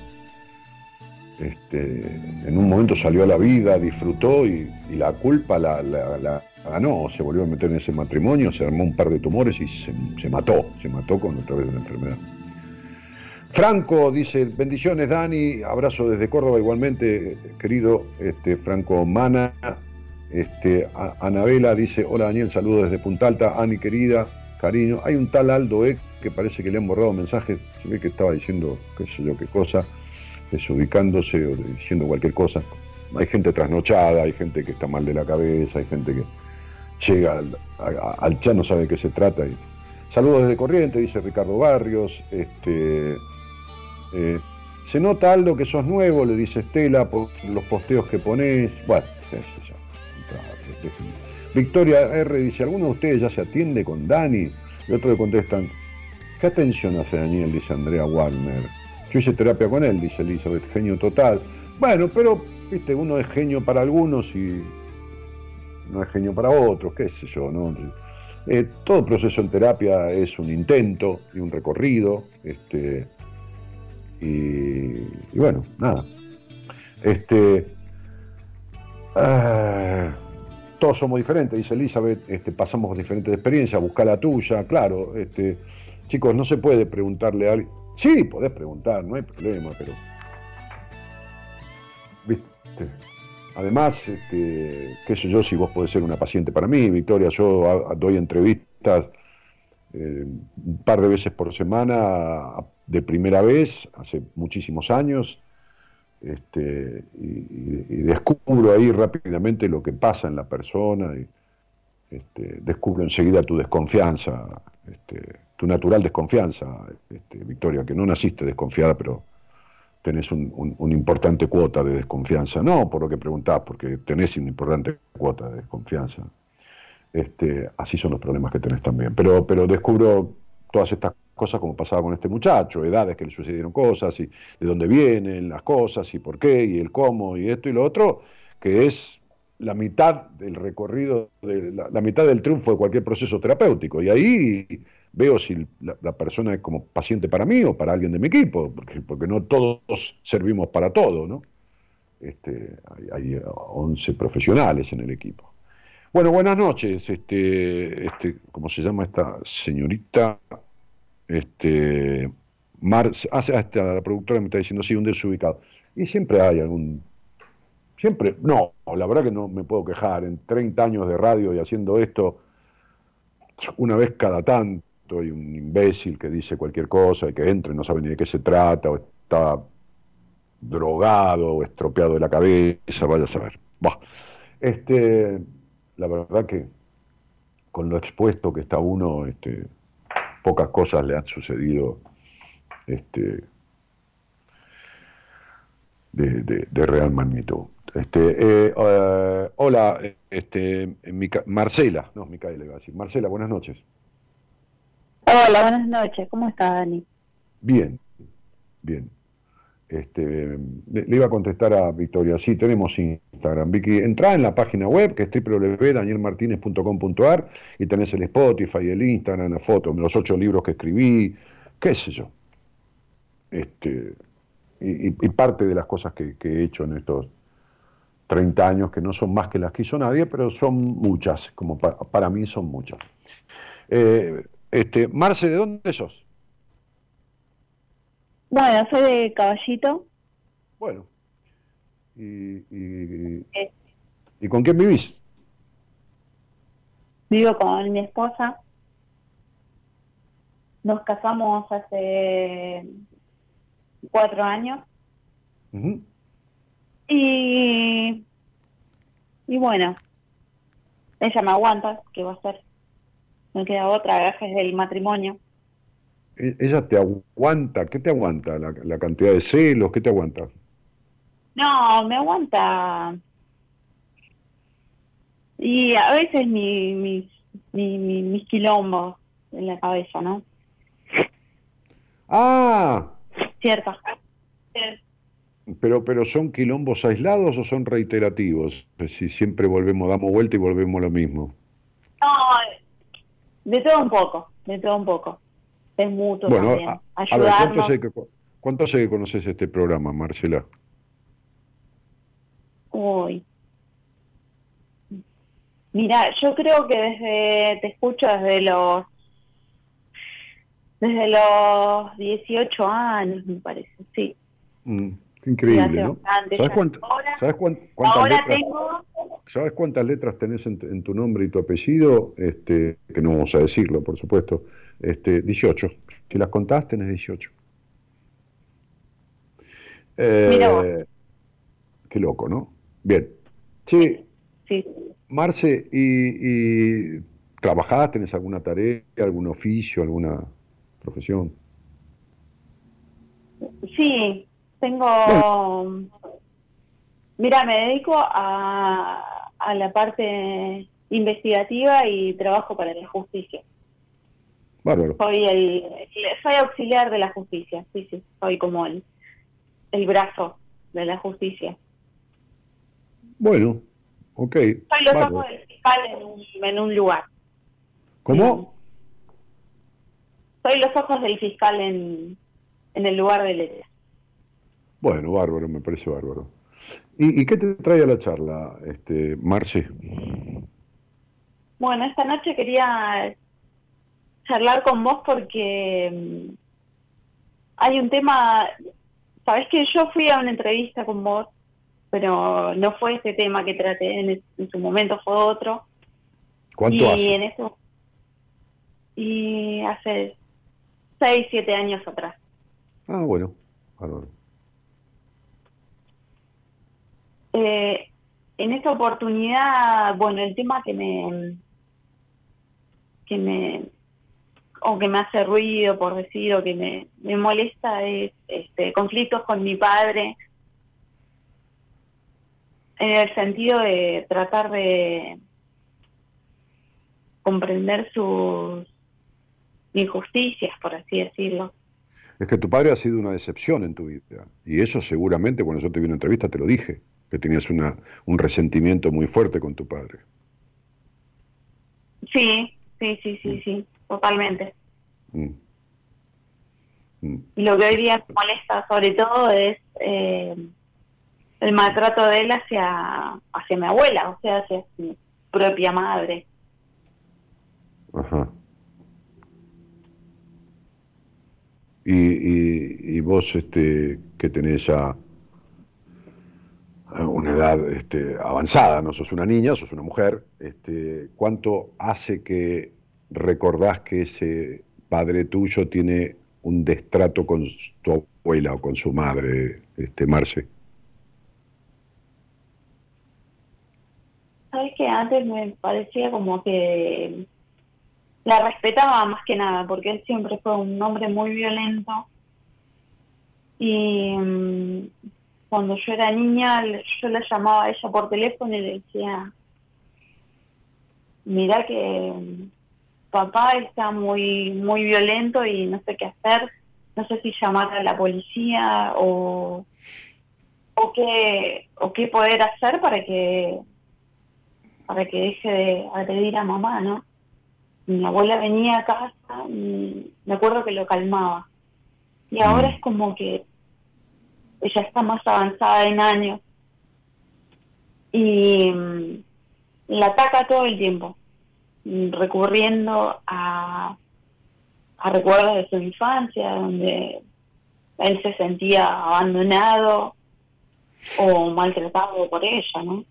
este, en un momento salió a la vida, disfrutó y, la culpa la, ganó, se volvió a meter en ese matrimonio, se armó un par de tumores y se, mató, se mató con otra vez una enfermedad. Franco dice, bendiciones Dani, abrazo desde Córdoba igualmente, querido este, Franco Mana. Este, Anabela dice, hola Daniel, saludos desde Punta Alta, Ani querida, cariño. Hay un tal Aldo E que parece que le han borrado mensajes, se ve que estaba diciendo qué sé yo qué cosa, desubicándose o diciendo cualquier cosa. Hay gente trasnochada, hay gente que está mal de la cabeza, hay gente que llega al, chat, no sabe de qué se trata. saludos desde Corriente, dice Ricardo Barrios. Este, eh, se nota algo que sos nuevo, le dice Estela, por los posteos que ponés. Bueno, qué Victoria R dice, ¿alguno de ustedes ya se atiende con Dani? Y otros le contestan, ¿qué atención hace Daniel? Dice Andrea Warner. Yo hice terapia con él, dice Elizabeth, genio total. Bueno, pero, viste, uno es genio para algunos y no es genio para otros, qué sé yo, ¿no? Eh, todo proceso en terapia es un intento y un recorrido. Este, y, bueno, nada. Este, ah, todos somos diferentes, dice Elizabeth, este, pasamos diferentes experiencias, busca la tuya, claro. Este, chicos, no se puede preguntarle a alguien. Sí, podés preguntar, no hay problema, pero. ¿Viste? Además, este, qué sé yo, si vos podés ser una paciente para mí, Victoria, yo doy entrevistas eh, un par de veces por semana de primera vez, hace muchísimos años, este, y, descubro ahí rápidamente lo que pasa en la persona, y este, descubro enseguida tu desconfianza, este, tu natural desconfianza, este, Victoria, que no naciste desconfiada, pero tenés un, importante cuota de desconfianza, no por lo que preguntás, porque tenés una importante cuota de desconfianza. Este, así son los problemas que tenés también. Pero, pero descubro todas estas cosas como pasaba con este muchacho, edades que le sucedieron cosas y de dónde vienen las cosas y por qué y el cómo y esto y lo otro, que es la mitad del recorrido, de, la, mitad del triunfo de cualquier proceso terapéutico. Y ahí veo si la, persona es como paciente para mí o para alguien de mi equipo, porque, porque no todos servimos para todo, ¿no? Este, hay, hay 11 profesionales en el equipo. Bueno, buenas noches, este, este, ¿cómo se llama esta señorita? Este, Mar, hasta la productora me está diciendo, sí, un desubicado. Y siempre hay algún, siempre, no, la verdad que no me puedo quejar, en 30 años de radio y haciendo esto, una vez cada tanto hay un imbécil que dice cualquier cosa y que entra y no sabe ni de qué se trata, o está drogado o estropeado de la cabeza, vaya a saber. Este, la verdad que con lo expuesto que está uno, este, pocas cosas le han sucedido este, de, real magnitud. Este, eh, eh, hola, este, Marcela, no, Micaela iba a decir. Marcela, buenas noches. Hola, buenas noches. ¿Cómo está, Dani? Bien, bien. Este, le, iba a contestar a Victoria. Sí, tenemos Instagram. Vicky, entra en la página web que es www.danielmartinez.com.ar y tenés el Spotify, el Instagram, la foto, los ocho libros que escribí, qué sé yo. Este, y, parte de las cosas que, he hecho en estos 30 años, que no son más que las que hizo nadie, pero son muchas, como para, mí son muchas. Eh, este, Marce, ¿de dónde sos? Bueno, soy de Caballito. Bueno. ¿Y, y, ¿y con quién vivís? Vivo con mi esposa. Nos casamos hace cuatro años. Y y bueno, ella me aguanta, que va a ser me queda otra, gracias del matrimonio. E, ¿Ella te aguanta? ¿Qué te aguanta? ¿La, cantidad de celos? ¿Qué te aguanta? No, me aguanta. Y a veces mi, mis, mi, mis quilombos en la cabeza, ¿no? Ah. Cierto. Pero, pero son quilombos aislados o son reiterativos? Si siempre volvemos, damos vuelta y volvemos lo mismo. No, de todo un poco, de todo un poco. Es mutuo bueno, también. A, ¿cuánto, hace que, conoces este programa, Marcela? Uy. Mira, yo creo que desde, te escucho desde los, desde los 18 años, me parece, sí. Mm, increíble, ¿no? ¿Sabes, ¿sabes cuántas ahora tengo ¿Sabes cuántas letras tenés en, tu nombre y tu apellido? Este, que no vamos a decirlo, por supuesto. Este, 18. Si las contás, tenés 18. Eh, qué loco, ¿no? Bien. Sí. sí. Marce, ¿y, ¿y trabajás? ¿Tenés alguna tarea, algún oficio, alguna profesión? Sí, tengo... Mira, me dedico a, a la parte investigativa y trabajo para la justicia. Bárbaro. Soy, el, soy auxiliar de la justicia, sí, sí, soy como el, el brazo de la justicia. Bueno, ok. Soy los ojos del fiscal en un, en un lugar. ¿Cómo? Soy los ojos del fiscal en, en el lugar del hecho. Bueno, bárbaro, me parece bárbaro. ¿Y, qué te trae a la charla, este, Marce? Bueno, esta noche quería charlar con vos porque mm, hay un tema, sabes que yo fui a una entrevista con vos, pero no fue ese tema que traté en, su momento, fue otro. ¿Cuánto y hace? En eso, y hace seis, siete años atrás. Ah, bueno, Eh, en esta oportunidad, bueno, el tema que me que me o que me hace ruido por decir o que me, me molesta es este, conflictos con mi padre en el sentido de tratar de comprender sus injusticias, por así decirlo. Es que tu padre ha sido una decepción en tu vida. Y eso seguramente cuando yo te vi en una entrevista te lo dije que tenías una, un resentimiento muy fuerte con tu padre. Sí, sí, sí, sí, sí, totalmente. Mm. Mm. Y lo que hoy día me molesta sobre todo es eh, el maltrato de él hacia, hacia mi abuela, o sea, hacia mi propia madre. Ajá. Y, y, y vos, este, que tenés a una edad este, avanzada, no sos una niña, sos una mujer, este, ¿cuánto hace que recordás que ese padre tuyo tiene un destrato con tu abuela o con su madre, este, Marce? Sabes que antes me parecía como que la respetaba más que nada, porque él siempre fue un hombre muy violento y mm, cuando yo era niña, yo la llamaba a ella por teléfono y le decía, mira que papá está muy, muy violento y no sé qué hacer, no sé si llamar a la policía o, o qué, o qué poder hacer para que, para que deje de agredir a mamá, ¿no? Mi abuela venía a casa y me acuerdo que lo calmaba. Y ahora es como que ella está más avanzada en años y mm, la ataca todo el tiempo, mm, recurriendo a, a recuerdos de su infancia, donde él se sentía abandonado o maltratado por ella, ¿no?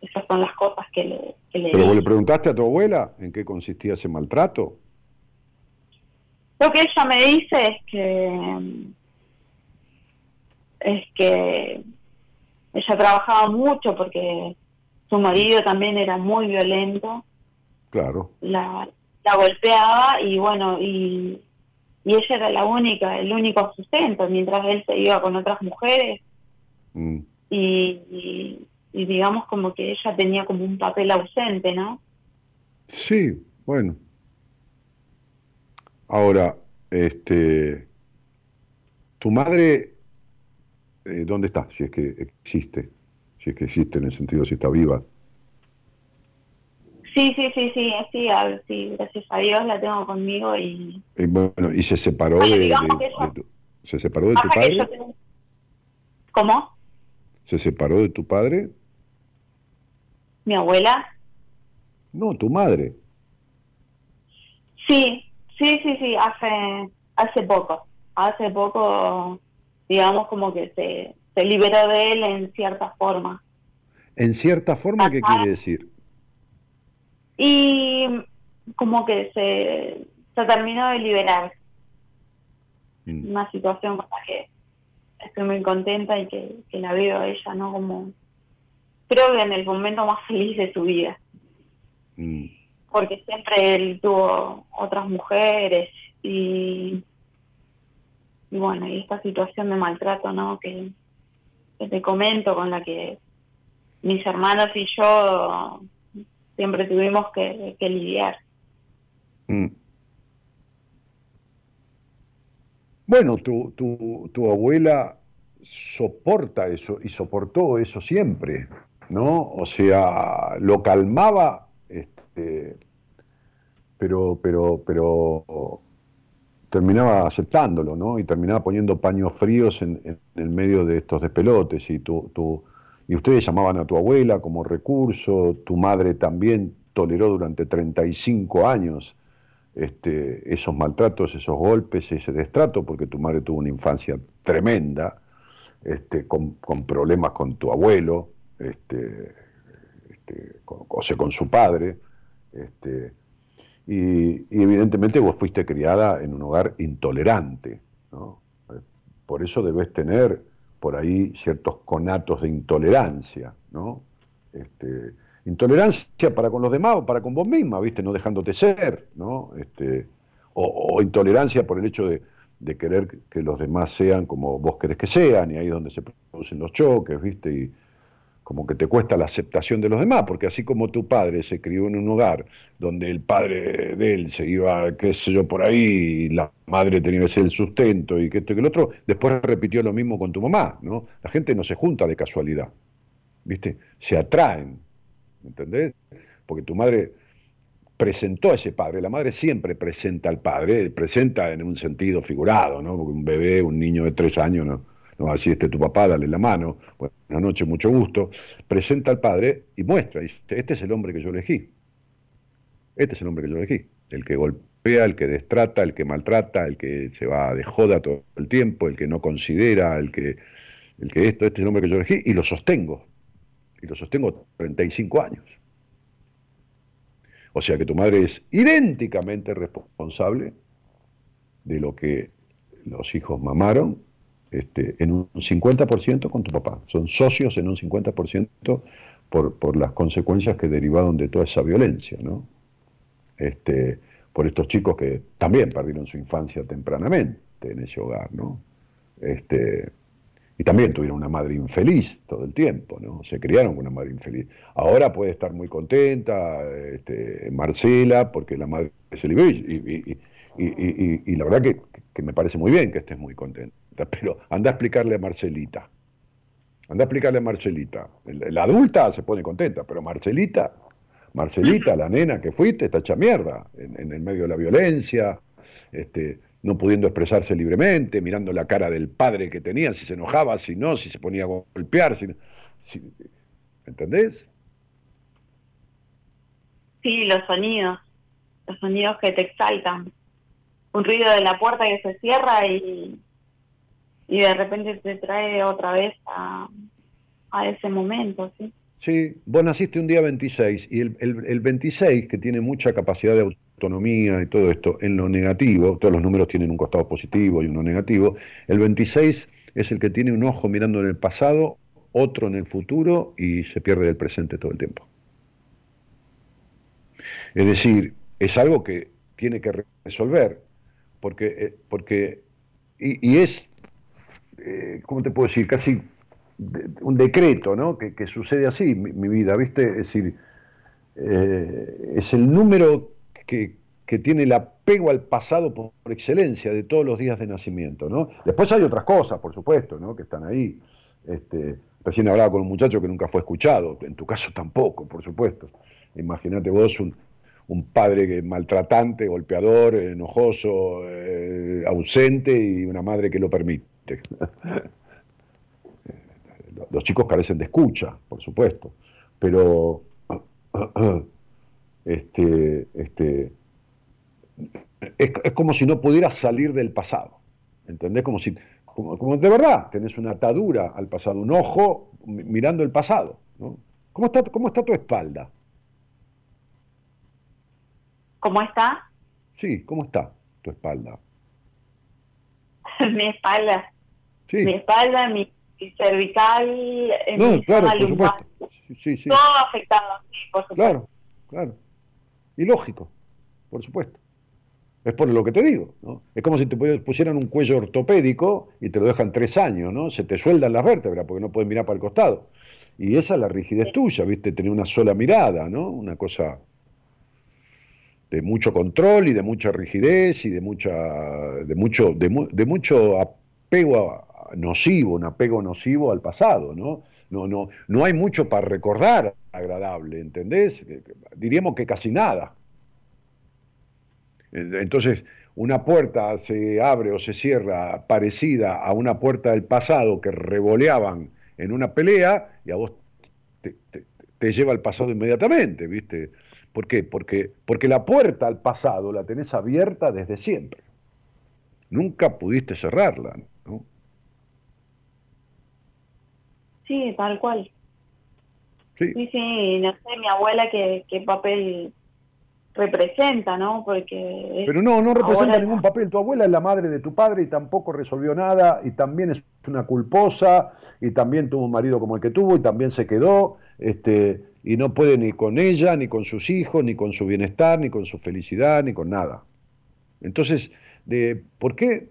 Esas son las cosas que le, que le ¿Pero vos le preguntaste a tu abuela en qué consistía ese maltrato? Lo que ella me dice es que es que ella trabajaba mucho porque su marido también era muy violento, Claro. la, la golpeaba y bueno, y, y ella era la única, el único sustento, mientras él se iba con otras mujeres Mm. y, y, y digamos como que ella tenía como un papel ausente, ¿no? Sí, bueno. Ahora, este, tu madre, eh, ¿dónde está? Si es que existe, si es que existe en el sentido si está viva. Sí, sí, sí, sí, sí, a- sí, gracias a Dios la tengo conmigo y Y bueno, y se separó Bueno, de, tu, se separó de tu padre, tengo- ¿Cómo? se separó de tu padre, ¿Mi abuela? no, tu madre. Sí, sí, sí, sí, hace, hace poco. Hace poco, digamos, como que se, se liberó de él en cierta forma. En cierta forma, ¿qué Ajá. quiere decir? Y como que se, se terminó de liberar. Mm. Una situación con la que estoy muy contenta y que, que la veo a ella, ¿no? Como, creo que en el momento más feliz de su vida. Mm. porque siempre él tuvo otras mujeres y, y bueno, y esta situación de maltrato, ¿no? Que, te comento, con la que mis hermanos y yo siempre tuvimos que, lidiar. Mm. Bueno, tu, tu, tu abuela soporta eso y soportó eso siempre, ¿no? O sea, lo calmaba, este, pero, pero, pero terminaba aceptándolo, ¿no? Y terminaba poniendo paños fríos en, en el medio de estos despelotes. Y, tu, tu- y ustedes llamaban a tu abuela como recurso, tu madre también toleró durante 35 años este, esos maltratos, esos golpes, ese destrato, porque tu madre tuvo una infancia tremenda, este, con, con problemas con tu abuelo, este, este, con, o sea, con su padre, este, y, evidentemente vos fuiste criada en un hogar intolerante, ¿no? Eh, Por eso debes tener por ahí ciertos conatos de intolerancia, ¿no? Este, intolerancia para con los demás o para con vos misma, ¿viste? No dejándote ser, ¿no? Este, o, o intolerancia por el hecho de, de querer que los demás sean como vos querés que sean, y ahí es donde se producen los choques, ¿viste? Y como que te cuesta la aceptación de los demás, porque así como tu padre se crió en un hogar donde el padre de él se iba, qué sé yo, por ahí, y la madre tenía que ser el sustento y que esto y que el otro, después repitió lo mismo con tu mamá, ¿no? La gente no se junta de casualidad, ¿viste? Se atraen, ¿entendés? Porque tu madre presentó a ese padre, la madre siempre presenta al padre, presenta en un sentido figurado, ¿no? Porque un bebé, un niño de tres años, no, no va a decir, este es tu papá, dale la mano, buenas noches, mucho gusto, presenta al padre y muestra, dice, este es el hombre que yo elegí, este es el hombre que yo elegí, el que golpea, el que destrata, el que maltrata, el que se va de joda todo el tiempo, el que no considera, el que, el que esto, este es el hombre que yo elegí, y lo sostengo, y lo sostengo 35 años. O sea que tu madre es idénticamente responsable de lo que los hijos mamaron este, en un 50% con tu papá. Son socios en un 50% por, por las consecuencias que derivaron de toda esa violencia, ¿no? Este, por estos chicos que también perdieron su infancia tempranamente en ese hogar, ¿no? Este, y también tuvieron una madre infeliz todo el tiempo, ¿no? Se criaron con una madre infeliz. Ahora puede estar muy contenta este, Marcela porque la madre se liberó y, y, la verdad que, me parece muy bien que estés muy contenta. Pero anda a explicarle a Marcelita. Anda a explicarle a Marcelita. La adulta se pone contenta, pero Marcelita, Marcelita, la nena que fuiste, está hecha mierda en, en el medio de la violencia. Este, no pudiendo expresarse libremente, mirando la cara del padre que tenía, si se enojaba, si no, si se ponía a golpear, si, ¿entendés? Sí, los sonidos, los sonidos que te exaltan. Un ruido de la puerta que se cierra y, y de repente te trae otra vez a, a ese momento, ¿sí? Sí, vos naciste un día 26 y el, el, el 26, que tiene mucha capacidad de autonomía y todo esto, en lo negativo, todos los números tienen un costado positivo y uno negativo, el 26 es el que tiene un ojo mirando en el pasado, otro en el futuro y se pierde del presente todo el tiempo. Es decir, es algo que tiene que resolver, porque, eh, porque y, es, eh, ¿cómo te puedo decir? Casi un decreto, ¿no? Que, sucede así, mi, vida, ¿viste? Es decir, eh, es el número que, tiene el apego al pasado por, excelencia de todos los días de nacimiento, ¿no? Después hay otras cosas, por supuesto, ¿no? Que están ahí. Este, recién hablaba con un muchacho que nunca fue escuchado, en tu caso tampoco, por supuesto. Imagínate vos un, un padre maltratante, golpeador, enojoso, eh, ausente y una madre que lo permite. Los chicos carecen de escucha, por supuesto, pero este, este, es, como si no pudieras salir del pasado. ¿Entendés? Como si, como, de verdad, tenés una atadura al pasado, un ojo mirando el pasado. ¿Cómo, está, ¿Cómo está tu espalda? ¿Cómo está? Sí, ¿cómo está tu espalda? mi espalda. Sí. Mi espalda, mi cervical, mi claro, Sí, sí. Todo afectado, por supuesto. Claro, claro. Y lógico, por supuesto. Es por lo que te digo, ¿no? Es como si te pusieran un cuello ortopédico y te lo dejan tres años, ¿no? Se te sueldan las vértebras porque no puedes mirar para el costado. Y esa es la rigidez tuya, ¿viste? Tener una sola mirada, ¿no? Una cosa de mucho control y de mucha rigidez y de mucha de mucho de, de mucho apego nocivo, un apego nocivo al pasado, ¿no? No, no, no hay mucho para recordar agradable, ¿entendés? Diríamos que casi nada. Entonces, una puerta se abre o se cierra parecida a una puerta del pasado que revoleaban en una pelea y a vos te, lleva al pasado inmediatamente, ¿viste? ¿Por qué? Porque, porque la puerta al pasado la tenés abierta desde siempre. Nunca pudiste cerrarla, ¿no? Sí, tal cual. Sí, sí, no sé, mi abuela qué, qué papel representa, ¿no? Porque... Pero no, no representa ningún papel. Tu abuela es la madre de tu padre y tampoco resolvió nada y también es una culposa y también tuvo un marido como el que tuvo y también se quedó este, y no puede ni con ella, ni con sus hijos, ni con su bienestar, ni con su felicidad, ni con nada. Entonces, de, ¿por qué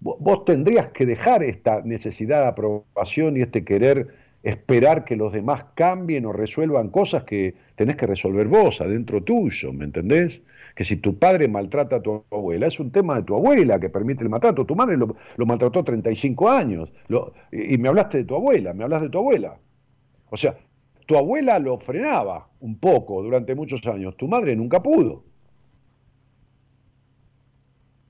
vos tendrías que dejar esta necesidad de aprobación y este querer esperar que los demás cambien o resuelvan cosas que tenés que resolver vos adentro tuyo, ¿me entendés? Que si tu padre maltrata a tu abuela, es un tema de tu abuela que permite el maltrato. Tu madre lo, maltrató 35 años. y, y me hablaste de tu abuela, me hablas de tu abuela. O sea, tu abuela lo frenaba un poco durante muchos años, tu madre nunca pudo.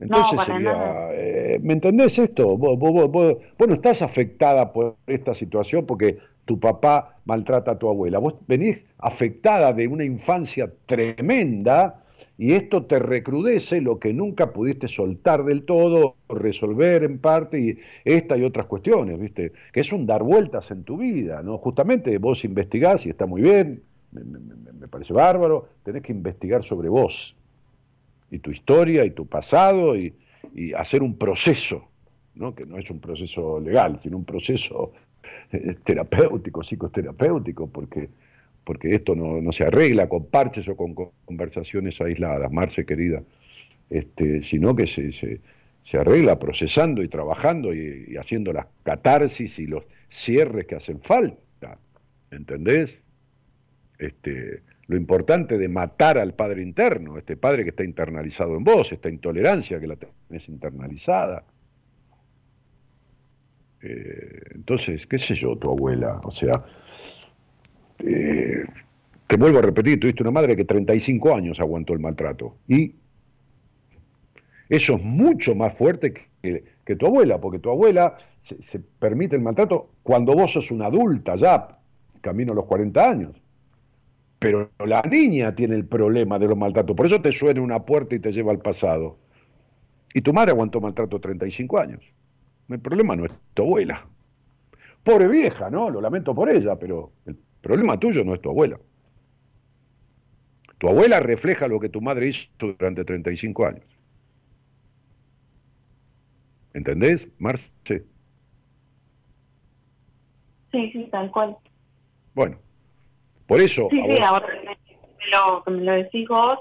Entonces sería, eh, ¿me entendés esto? Vos, vos, no estás afectada por esta situación porque tu papá maltrata a tu abuela. Vos venís afectada de una infancia tremenda y esto te recrudece lo que nunca pudiste soltar del todo, resolver en parte, y esta y otras cuestiones, ¿viste? Que es un dar vueltas en tu vida, ¿no? Justamente vos investigás y está muy bien, me parece bárbaro, tenés que investigar sobre vos, y tu historia y tu pasado y, hacer un proceso, ¿no? que no es un proceso legal, sino un proceso eh, terapéutico, psicoterapéutico, porque, porque esto no, se arregla con parches o con conversaciones aisladas, Marce querida, este, sino que se, se arregla procesando y trabajando y, haciendo las catarsis y los cierres que hacen falta. ¿Entendés? Este, lo importante de matar al padre interno, este padre que está internalizado en vos, esta intolerancia que la tenés internalizada. Eh, entonces, qué sé yo, tu abuela, o sea, eh, te vuelvo a repetir, tuviste una madre que 35 años aguantó el maltrato y eso es mucho más fuerte que, tu abuela, porque tu abuela se, permite el maltrato cuando vos sos una adulta ya, camino a los 40 años. Pero la niña tiene el problema de los maltratos, por eso te suena una puerta y te lleva al pasado. Y tu madre aguantó maltrato 35 años. El problema no es tu abuela. Pobre vieja, ¿no? Lo lamento por ella, pero problema tuyo no es tu abuela. Tu abuela refleja lo que tu madre hizo durante 35 años. ¿Entendés, Marce? Sí, sí, tal cual. Bueno, por eso... Sí, sí, ahora que me, lo, me lo decís vos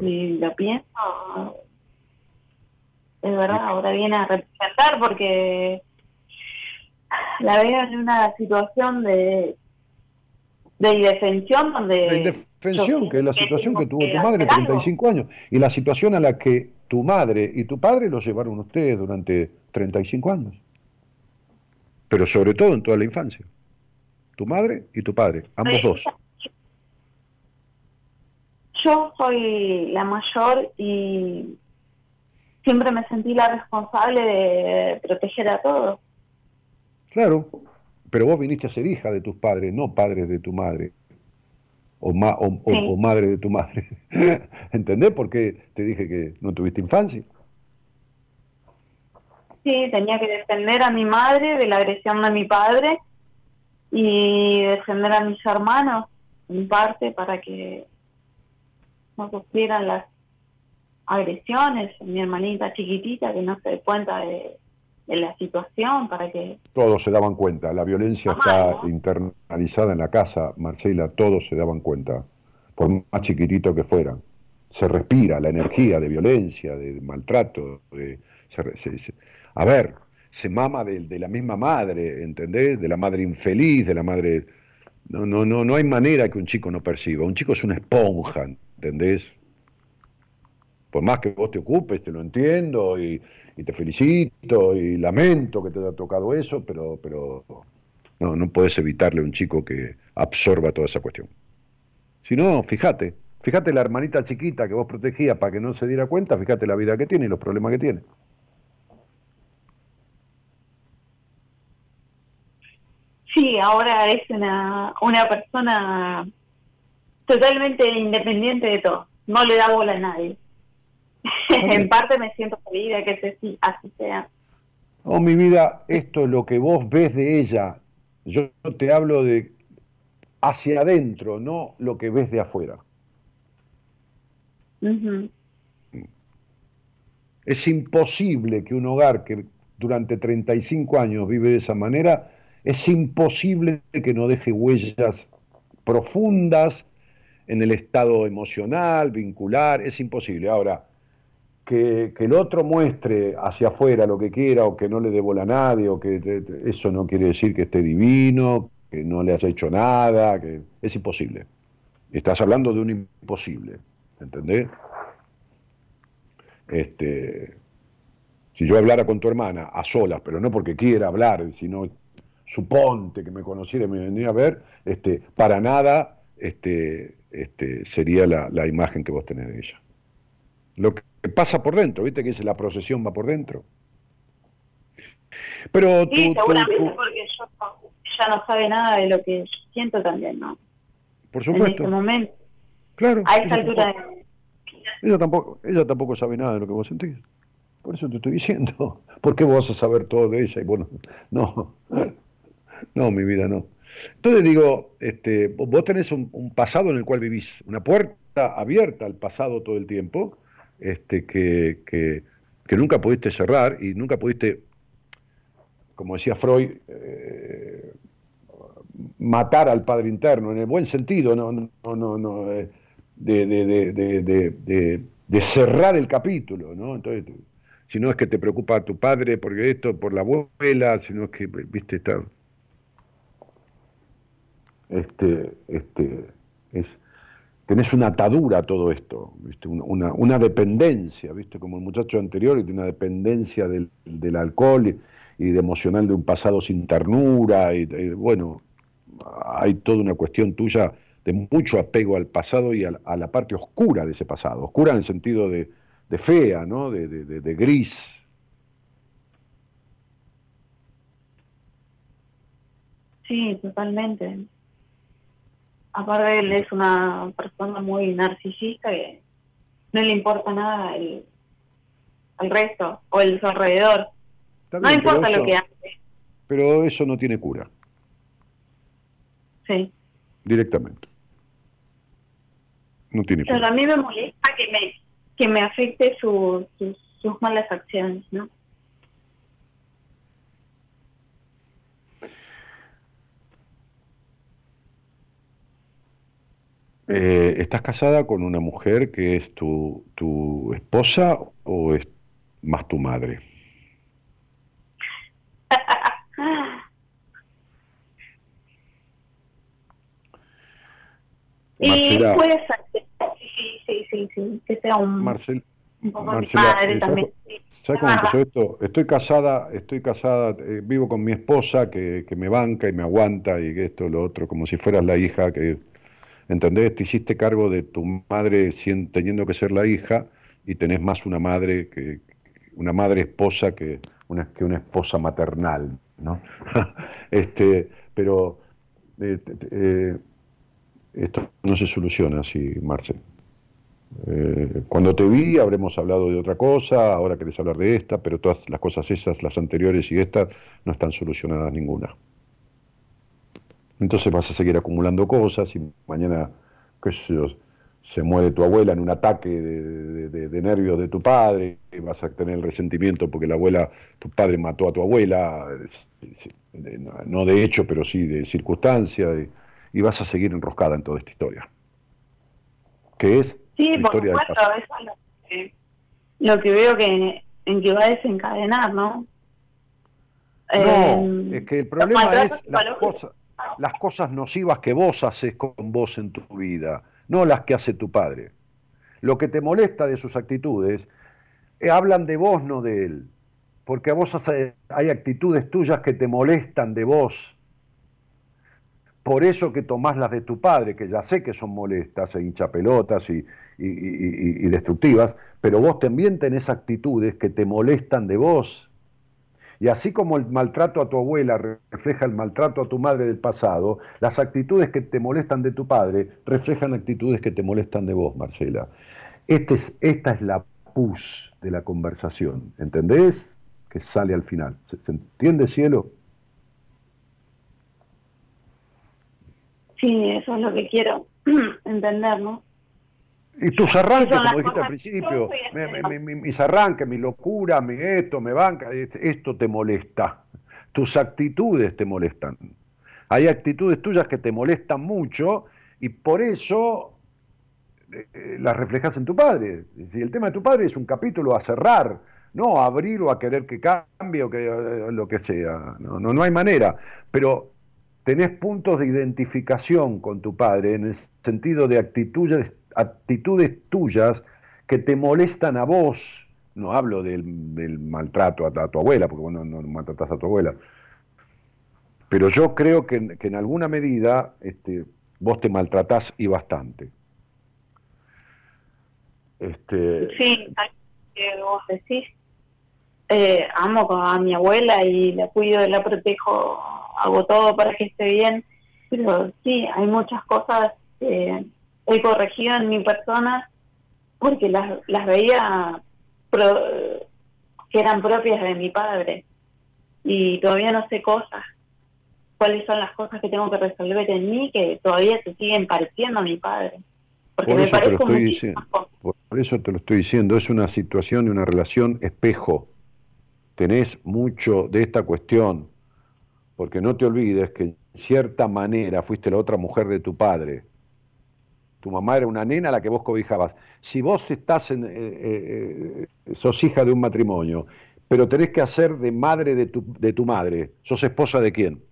y lo pienso, es verdad, ahora viene a representar porque la veo en una situación de de indefensión donde... De indefensión, que es la situación que, tuvo tu madre 35 años, y la situación a la que tu madre y tu padre lo llevaron ustedes durante 35 años. Pero sobre todo en toda la infancia. Tu madre y tu padre, ambos dos. Yo soy la mayor y siempre me sentí la responsable de proteger a todos. Claro, pero vos viniste a ser hija de tus padres, no padres de tu madre. O, o, madre de tu madre. ¿Entendés por qué te dije que no tuviste infancia? Sí, tenía que defender a mi madre de la agresión de mi padre y defender a mis hermanos, en parte, para que no sufrieran las agresiones. Mi hermanita chiquitita que no se dé cuenta de, en la situación para que... Todos se daban cuenta, la violencia está internalizada en la casa, Marcela, todos se daban cuenta, por más chiquitito que fueran. Se respira la energía de violencia, de maltrato, de, a ver, se mama de, de, la misma madre, ¿entendés? De la madre infeliz, de la madre... No, no, no, no hay manera que un chico no perciba. Un chico es una esponja, ¿entendés? Por más que vos te ocupes, te lo entiendo, y, y te felicito y lamento que te haya tocado eso, pero, pero no, no puedes evitarle a un chico que absorba toda esa cuestión. Si no, fíjate, fíjate la hermanita chiquita que vos protegías para que no se diera cuenta, fíjate la vida que tiene y los problemas que tiene. Sí, ahora es una, una persona totalmente independiente de todo, no le da bola a nadie. en parte me siento feliz de que así sea. Oh, mi vida, esto es lo que vos ves de ella. Yo te hablo de hacia adentro, no lo que ves de afuera. Es imposible que un hogar que durante 35 años vive de esa manera, es imposible que no deje huellas profundas en el estado emocional, vincular, es imposible. Ahora, que, el otro muestre hacia afuera lo que quiera o que no le bola a nadie o que eso no quiere decir que esté divino, que no le haya hecho nada, que es imposible. Estás hablando de un imposible, ¿entendés? Este, si yo hablara con tu hermana a solas, pero no porque quiera hablar, sino suponte que me conociera y me vendría a ver, este, para nada este, este, sería la, la imagen que vos tenés de ella. Lo que pasa por dentro, ¿viste? Que dice la procesión va por dentro. Pero tú, sí, seguramente porque yo ya no sabe nada de lo que siento también, ¿no? Por supuesto. En este momento. Claro. A esa altura ella tampoco, ella tampoco sabe nada de lo que vos sentís. Por eso te estoy diciendo. ¿Por qué vos vas a saber todo de ella? Y bueno, no. No, mi vida, no. Entonces digo, este, vos tenés un pasado en el cual vivís, una puerta abierta al pasado todo el tiempo, este, que, que, nunca pudiste cerrar y nunca pudiste, como decía Freud, eh, matar al padre interno, en el buen sentido, no, no, no, no eh, de, de, de, de, cerrar el capítulo, ¿no? Entonces, si no es que te preocupa tu padre, porque esto, por la abuela, sino es que, viste, está. Este, este, es, tenés una atadura a todo esto, ¿viste? Una, una, dependencia, ¿viste? como el muchacho anterior, y tiene una dependencia del, del alcohol y, de emocional de un pasado sin ternura, y, bueno, hay toda una cuestión tuya de mucho apego al pasado y a, la parte oscura de ese pasado, oscura en el sentido de, de fea, ¿no? De, de, gris. Sí, totalmente. Aparte él es una persona muy narcisista que no le importa nada el, el resto o el su alrededor. Bien, no importa eso, lo que hace. Pero eso no tiene cura. Sí. Directamente. No tiene Pero cura. a mí me molesta que me que me afecte su, sus, sus malas acciones, ¿no? Eh, ¿Estás casada con una mujer que es tu, tu esposa o es más tu madre? y puede ser, sí, sí, sí, sí, que sea un, Marcel, un poco Marcela, mi padre eh, también. ¿sabes, ¿sabes cómo empezó esto? Estoy casada, estoy casada, eh, vivo con mi esposa que, que, me banca y me aguanta y esto, lo otro, como si fueras la hija que, ¿entendés? Te hiciste cargo de tu madre sin, teniendo que ser la hija y tenés más una madre que una madre esposa que una, esposa maternal, ¿no? este, pero eh, eh, esto no se soluciona así, Marcel. Eh, cuando te vi habremos hablado de otra cosa, ahora querés hablar de esta, pero todas las cosas esas, las anteriores y estas, no están solucionadas ninguna. Entonces vas a seguir acumulando cosas y mañana, qué sé yo, se muere tu abuela en un ataque de, de, de, de, nervios de tu padre, y vas a tener el resentimiento porque la abuela, tu padre mató a tu abuela, no de hecho, pero sí de circunstancia, y, y vas a seguir enroscada en toda esta historia. Que es Sí, la por historia del supuesto, eso es lo que, lo que veo que en que va a desencadenar, ¿no? No, Eh, es que el problema es las cosas, las cosas nocivas que vos haces con vos en tu vida, no las que hace tu padre. Lo que te molesta de sus actitudes, eh, hablan de vos, no de él. Porque a vos hay actitudes tuyas que te molestan de vos. Por eso que tomás las de tu padre, que ya sé que son molestas e hinchapelotas y- y- y destructivas, pero vos también tenés actitudes que te molestan de vos. Y así como el maltrato a tu abuela refleja el maltrato a tu madre del pasado, las actitudes que te molestan de tu padre reflejan actitudes que te molestan de vos, Marcela. Este es, esta es la pus de la conversación, ¿entendés? Que sale al final. ¿Se, se entiende, cielo? Sí, eso es lo que quiero entender, ¿no? Y tus arranques, como dijiste al principio, me- me- mis arranques, mi locura, mi esto, me banca, es- esto te molesta. Tus actitudes te molestan. Hay actitudes tuyas que te molestan mucho y por eso eh, eh, las reflejas en tu padre. Si el tema de tu padre es un capítulo a cerrar, no a abrir o a querer que cambie o que eh, lo que sea. No, no, no hay manera. Pero tenés puntos de identificación con tu padre en el sentido de actitudes, actitudes tuyas que te molestan a vos. No hablo del, maltrato a, tu abuela, porque vos no, no a tu abuela. Pero yo creo que, en- alguna medida este, vos te maltratás y bastante. Este, Sí, que vos decís. Eh, amo a mi abuela y la cuido, la protejo, hago todo para que esté bien. Pero sí, hay muchas cosas que he corregido en mi persona porque las, las veía pro- que eran propias de mi padre. Y todavía no sé cosas. ¿Cuáles son las cosas que tengo que resolver en mí que todavía se siguen pareciendo a mi padre? Porque Por me te lo estoy diciendo. por eso te lo estoy diciendo, es una situación y una relación espejo. Tenés mucho de esta cuestión, porque no te olvides que en cierta manera fuiste la otra mujer de tu padre. Tu mamá era una nena a la que vos cobijabas. Si vos estás en, eh, eh, sos hija de un matrimonio, pero tenés que hacer de madre de tu, de tu madre, ¿sos esposa de quién?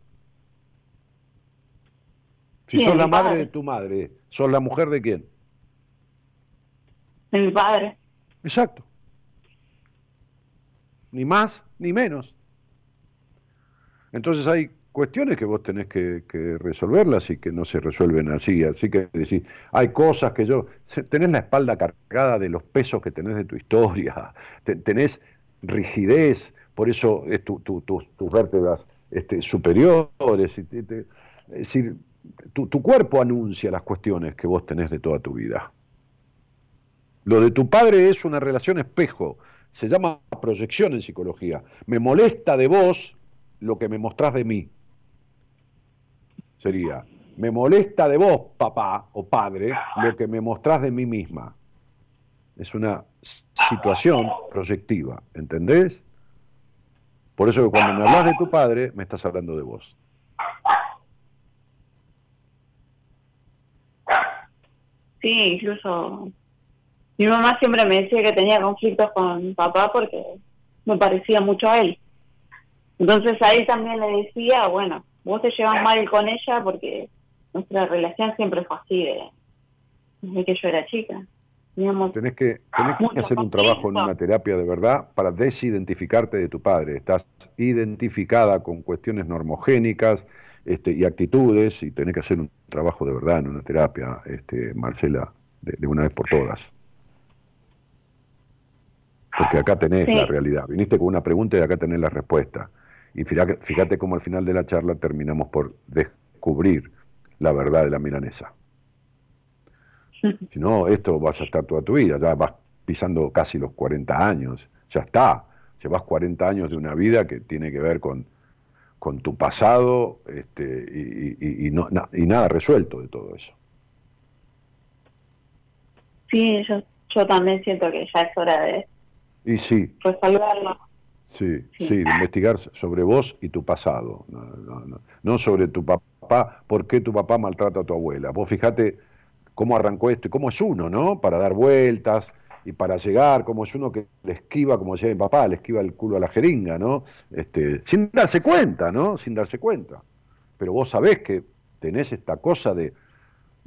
Si sos la madre padre. de tu madre, ¿sos la mujer de quién? De mi padre. Exacto. Ni más ni menos. Entonces hay cuestiones que vos tenés que, resolverlas y que no se resuelven así. Así que decir, hay cosas que yo. Tenés la espalda cargada de los pesos que tenés de tu historia. te- Tenés rigidez, por eso es tu- tu- tu- tus vértebras este, superiores. es decir, tu cuerpo anuncia las cuestiones que vos tenés de toda tu vida. Lo de tu padre es una relación espejo, se llama proyección en psicología. Me molesta de vos lo que me mostrás de mí. Sería, me molesta de vos, papá o padre, lo que me mostrás de mí misma. Es una situación proyectiva, ¿entendés? Por eso que cuando me hablas de tu padre, me estás hablando de vos. Sí, incluso mi mamá siempre me decía que tenía conflictos con mi papá porque me parecía mucho a él. Entonces ahí también le decía, bueno, vos te llevas mal con ella porque nuestra relación siempre fue así de, desde que yo era chica. Tenés que, tenés que hacer un trabajo en una terapia de verdad para desidentificarte de tu padre. Estás identificada con cuestiones normogénicas este, y actitudes y tenés que hacer un trabajo de verdad en una terapia, este, Marcela, de, de una vez por todas. Porque acá tenés Sí. la realidad. Viniste con una pregunta y acá tenés la respuesta. Y fíjate, cómo al final de la charla terminamos por descubrir la verdad de la milanesa. Si no, esto vas a estar toda tu vida, ya vas pisando casi los 40 años, ya está. Llevas 40 años de una vida que tiene que ver con, con tu pasado este, y, y- y no- na- y nada resuelto de todo eso. sí, yo, yo también siento que ya es hora de Y sí, resolverlo. Sí, Sí. de investigar sobre vos y tu pasado, no, no, no, no sobre tu papá, por qué tu papá maltrata a tu abuela. Vos fijate cómo arrancó esto y cómo es uno, ¿no? Para dar vueltas y para llegar, cómo es uno que le esquiva, como decía mi papá, le esquiva el culo a la jeringa, ¿no? Este, sin darse cuenta, ¿no? Sin darse cuenta. Pero vos sabés que tenés esta cosa de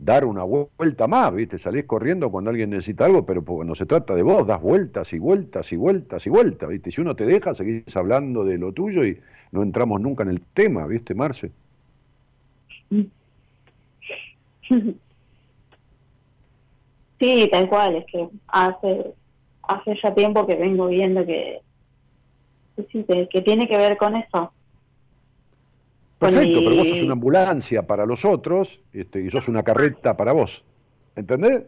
dar una vuelta más, ¿viste? Salís corriendo cuando alguien necesita algo, pero cuando se trata de vos, das vueltas y vueltas y vueltas y vueltas, ¿viste? Si uno te deja, seguís hablando de lo tuyo y no entramos nunca en el tema, ¿viste, Marce? Sí, tal cual, es que hace, hace ya tiempo que vengo viendo que, que tiene que ver con eso. Perfecto, mi- pero vos sos una ambulancia para los otros este, y sos una carreta para vos. ¿Entendés?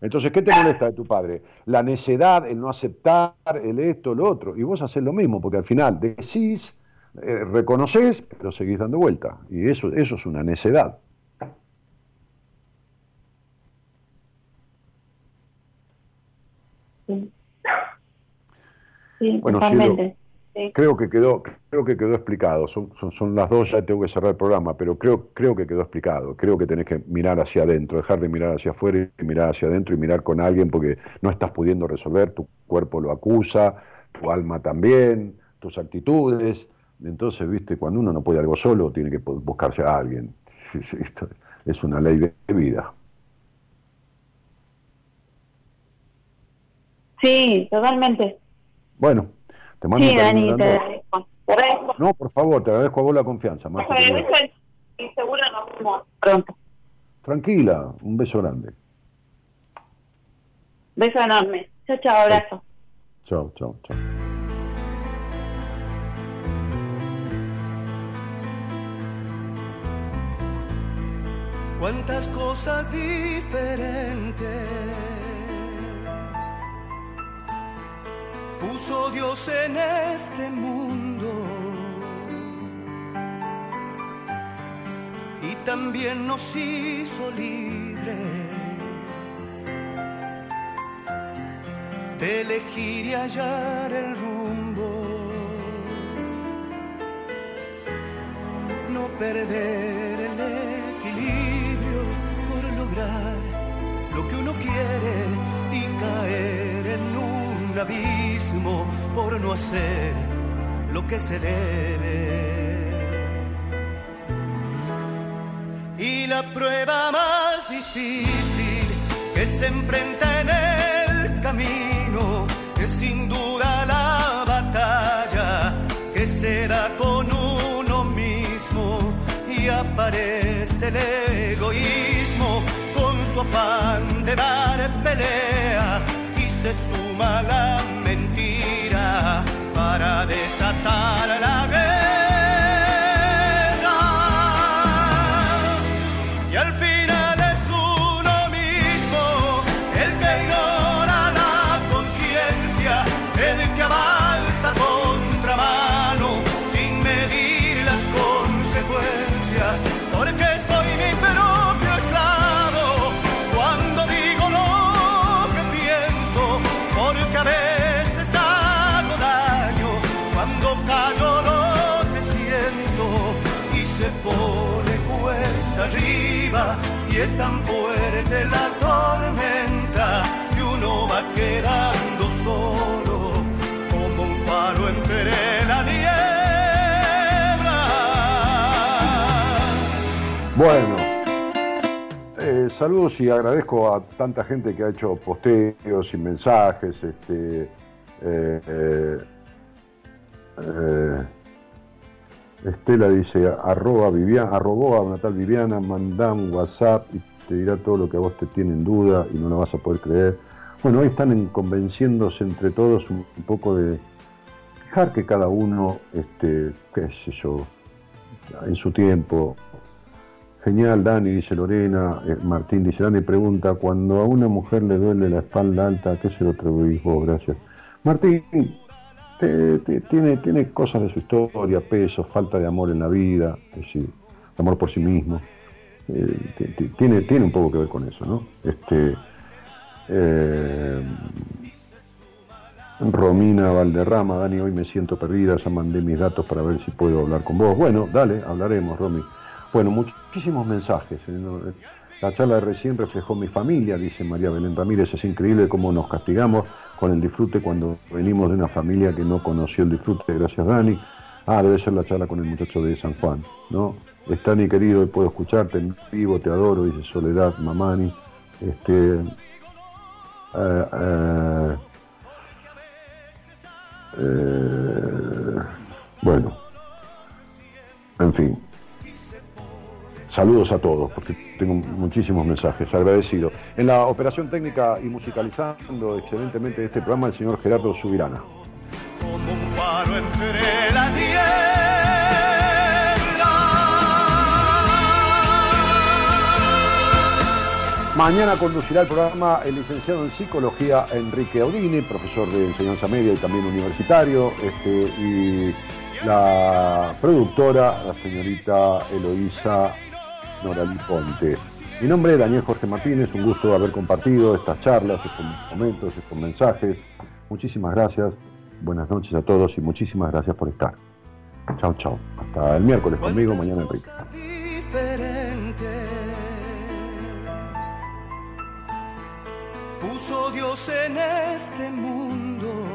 Entonces, ¿qué te molesta de tu padre? La necedad, el no aceptar, el esto, lo otro. Y vos haces lo mismo, porque al final decís, eh, reconoces, pero seguís dando vuelta. Y eso, eso es una necedad. Sí, Sí, Bueno. Sí. Creo que quedó, creo que quedó explicado. Son, son, son las dos, ya tengo que cerrar el programa, pero creo, creo que quedó explicado. Creo que tenés que mirar hacia adentro, dejar de mirar hacia afuera y mirar hacia adentro y mirar con alguien porque no estás pudiendo resolver, tu cuerpo lo acusa, tu alma también, tus actitudes. Entonces, viste, cuando uno no puede algo solo, tiene que bu- buscarse a alguien. Esto es una ley de vida. Sí, totalmente. Bueno, te mando Sí, Dani, te agradezco. Te agradezco. No, por favor, te agradezco a vos la confianza. Te querida. agradezco y seguro nos vemos pronto. Tranquila, un beso grande. Beso enorme. Chao, chao, abrazo. Chao, chao, chao. cuántas cosas diferentes puso Dios en este mundo y también nos hizo libres de elegir y hallar el rumbo. No perder el equilibrio por lograr lo que uno quiere y caer en un abismo por no hacer lo que se debe. Y la prueba más difícil que se enfrenta en el camino es sin duda la batalla que se da con uno mismo y aparece el egoísmo con su afán de dar pelea se suma la mentira para desatar la guerra. Bueno, eh, saludos y agradezco a tanta gente que ha hecho posteos y mensajes. Este, eh, eh, Estela dice, arroba Viviana, arrobó a una Viviana, mandá WhatsApp y te dirá todo lo que a vos te tiene en duda y no lo vas a poder creer. Bueno, hoy están en- convenciéndose entre todos un, un poco de dejar que cada uno, este, qué sé yo, en su tiempo. Genial, Dani, dice Lorena. Eh, Martín dice, Dani pregunta, cuando a una mujer le duele la espalda alta, ¿a qué se lo atribuís vos? Gracias. Martín, tiene, tiene cosas de su historia, peso, falta de amor en la vida, es decir, amor por sí mismo. Eh, ti- ti- tiene, tiene un poco que ver con eso, ¿no? Este, eh, Romina Valderrama, Dani, hoy me siento perdida, ya mandé mis datos para ver si puedo hablar con vos. Bueno, dale, hablaremos, Romy. Bueno, muchísimos mensajes. ¿eh? Eh, La charla recién reflejó mi familia, dice María Belén Ramírez. Es increíble cómo nos castigamos con el disfrute cuando venimos de una familia que no conoció el disfrute. Gracias, Dani. Ah, debe ser la charla con el muchacho de San Juan, ¿no? Está mi querido, puedo escucharte en vivo, te adoro, dice Soledad Mamani. Este, eh, bueno, en fin. Saludos a todos, porque tengo muchísimos mensajes, agradecido. En la operación técnica y musicalizando excelentemente este programa, el señor Gerardo Subirana. como un faro entre la niebla. Mañana conducirá el programa el licenciado en psicología Enrique Audini, profesor de enseñanza media y también universitario, este, y la productora, la señorita Eloísa Noralí Ponte. Mi nombre es Daniel Jorge Martínez, un gusto haber compartido estas charlas, estos momentos, estos mensajes. Muchísimas gracias, buenas noches a todos y muchísimas gracias por estar. Chao, chao. Hasta el miércoles conmigo, mañana Enrique. Puso Dios en este mundo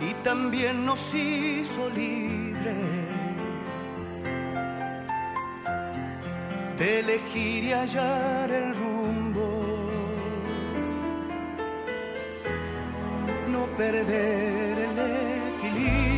y también nos hizo libres elegir y hallar el rumbo. No perder el equilibrio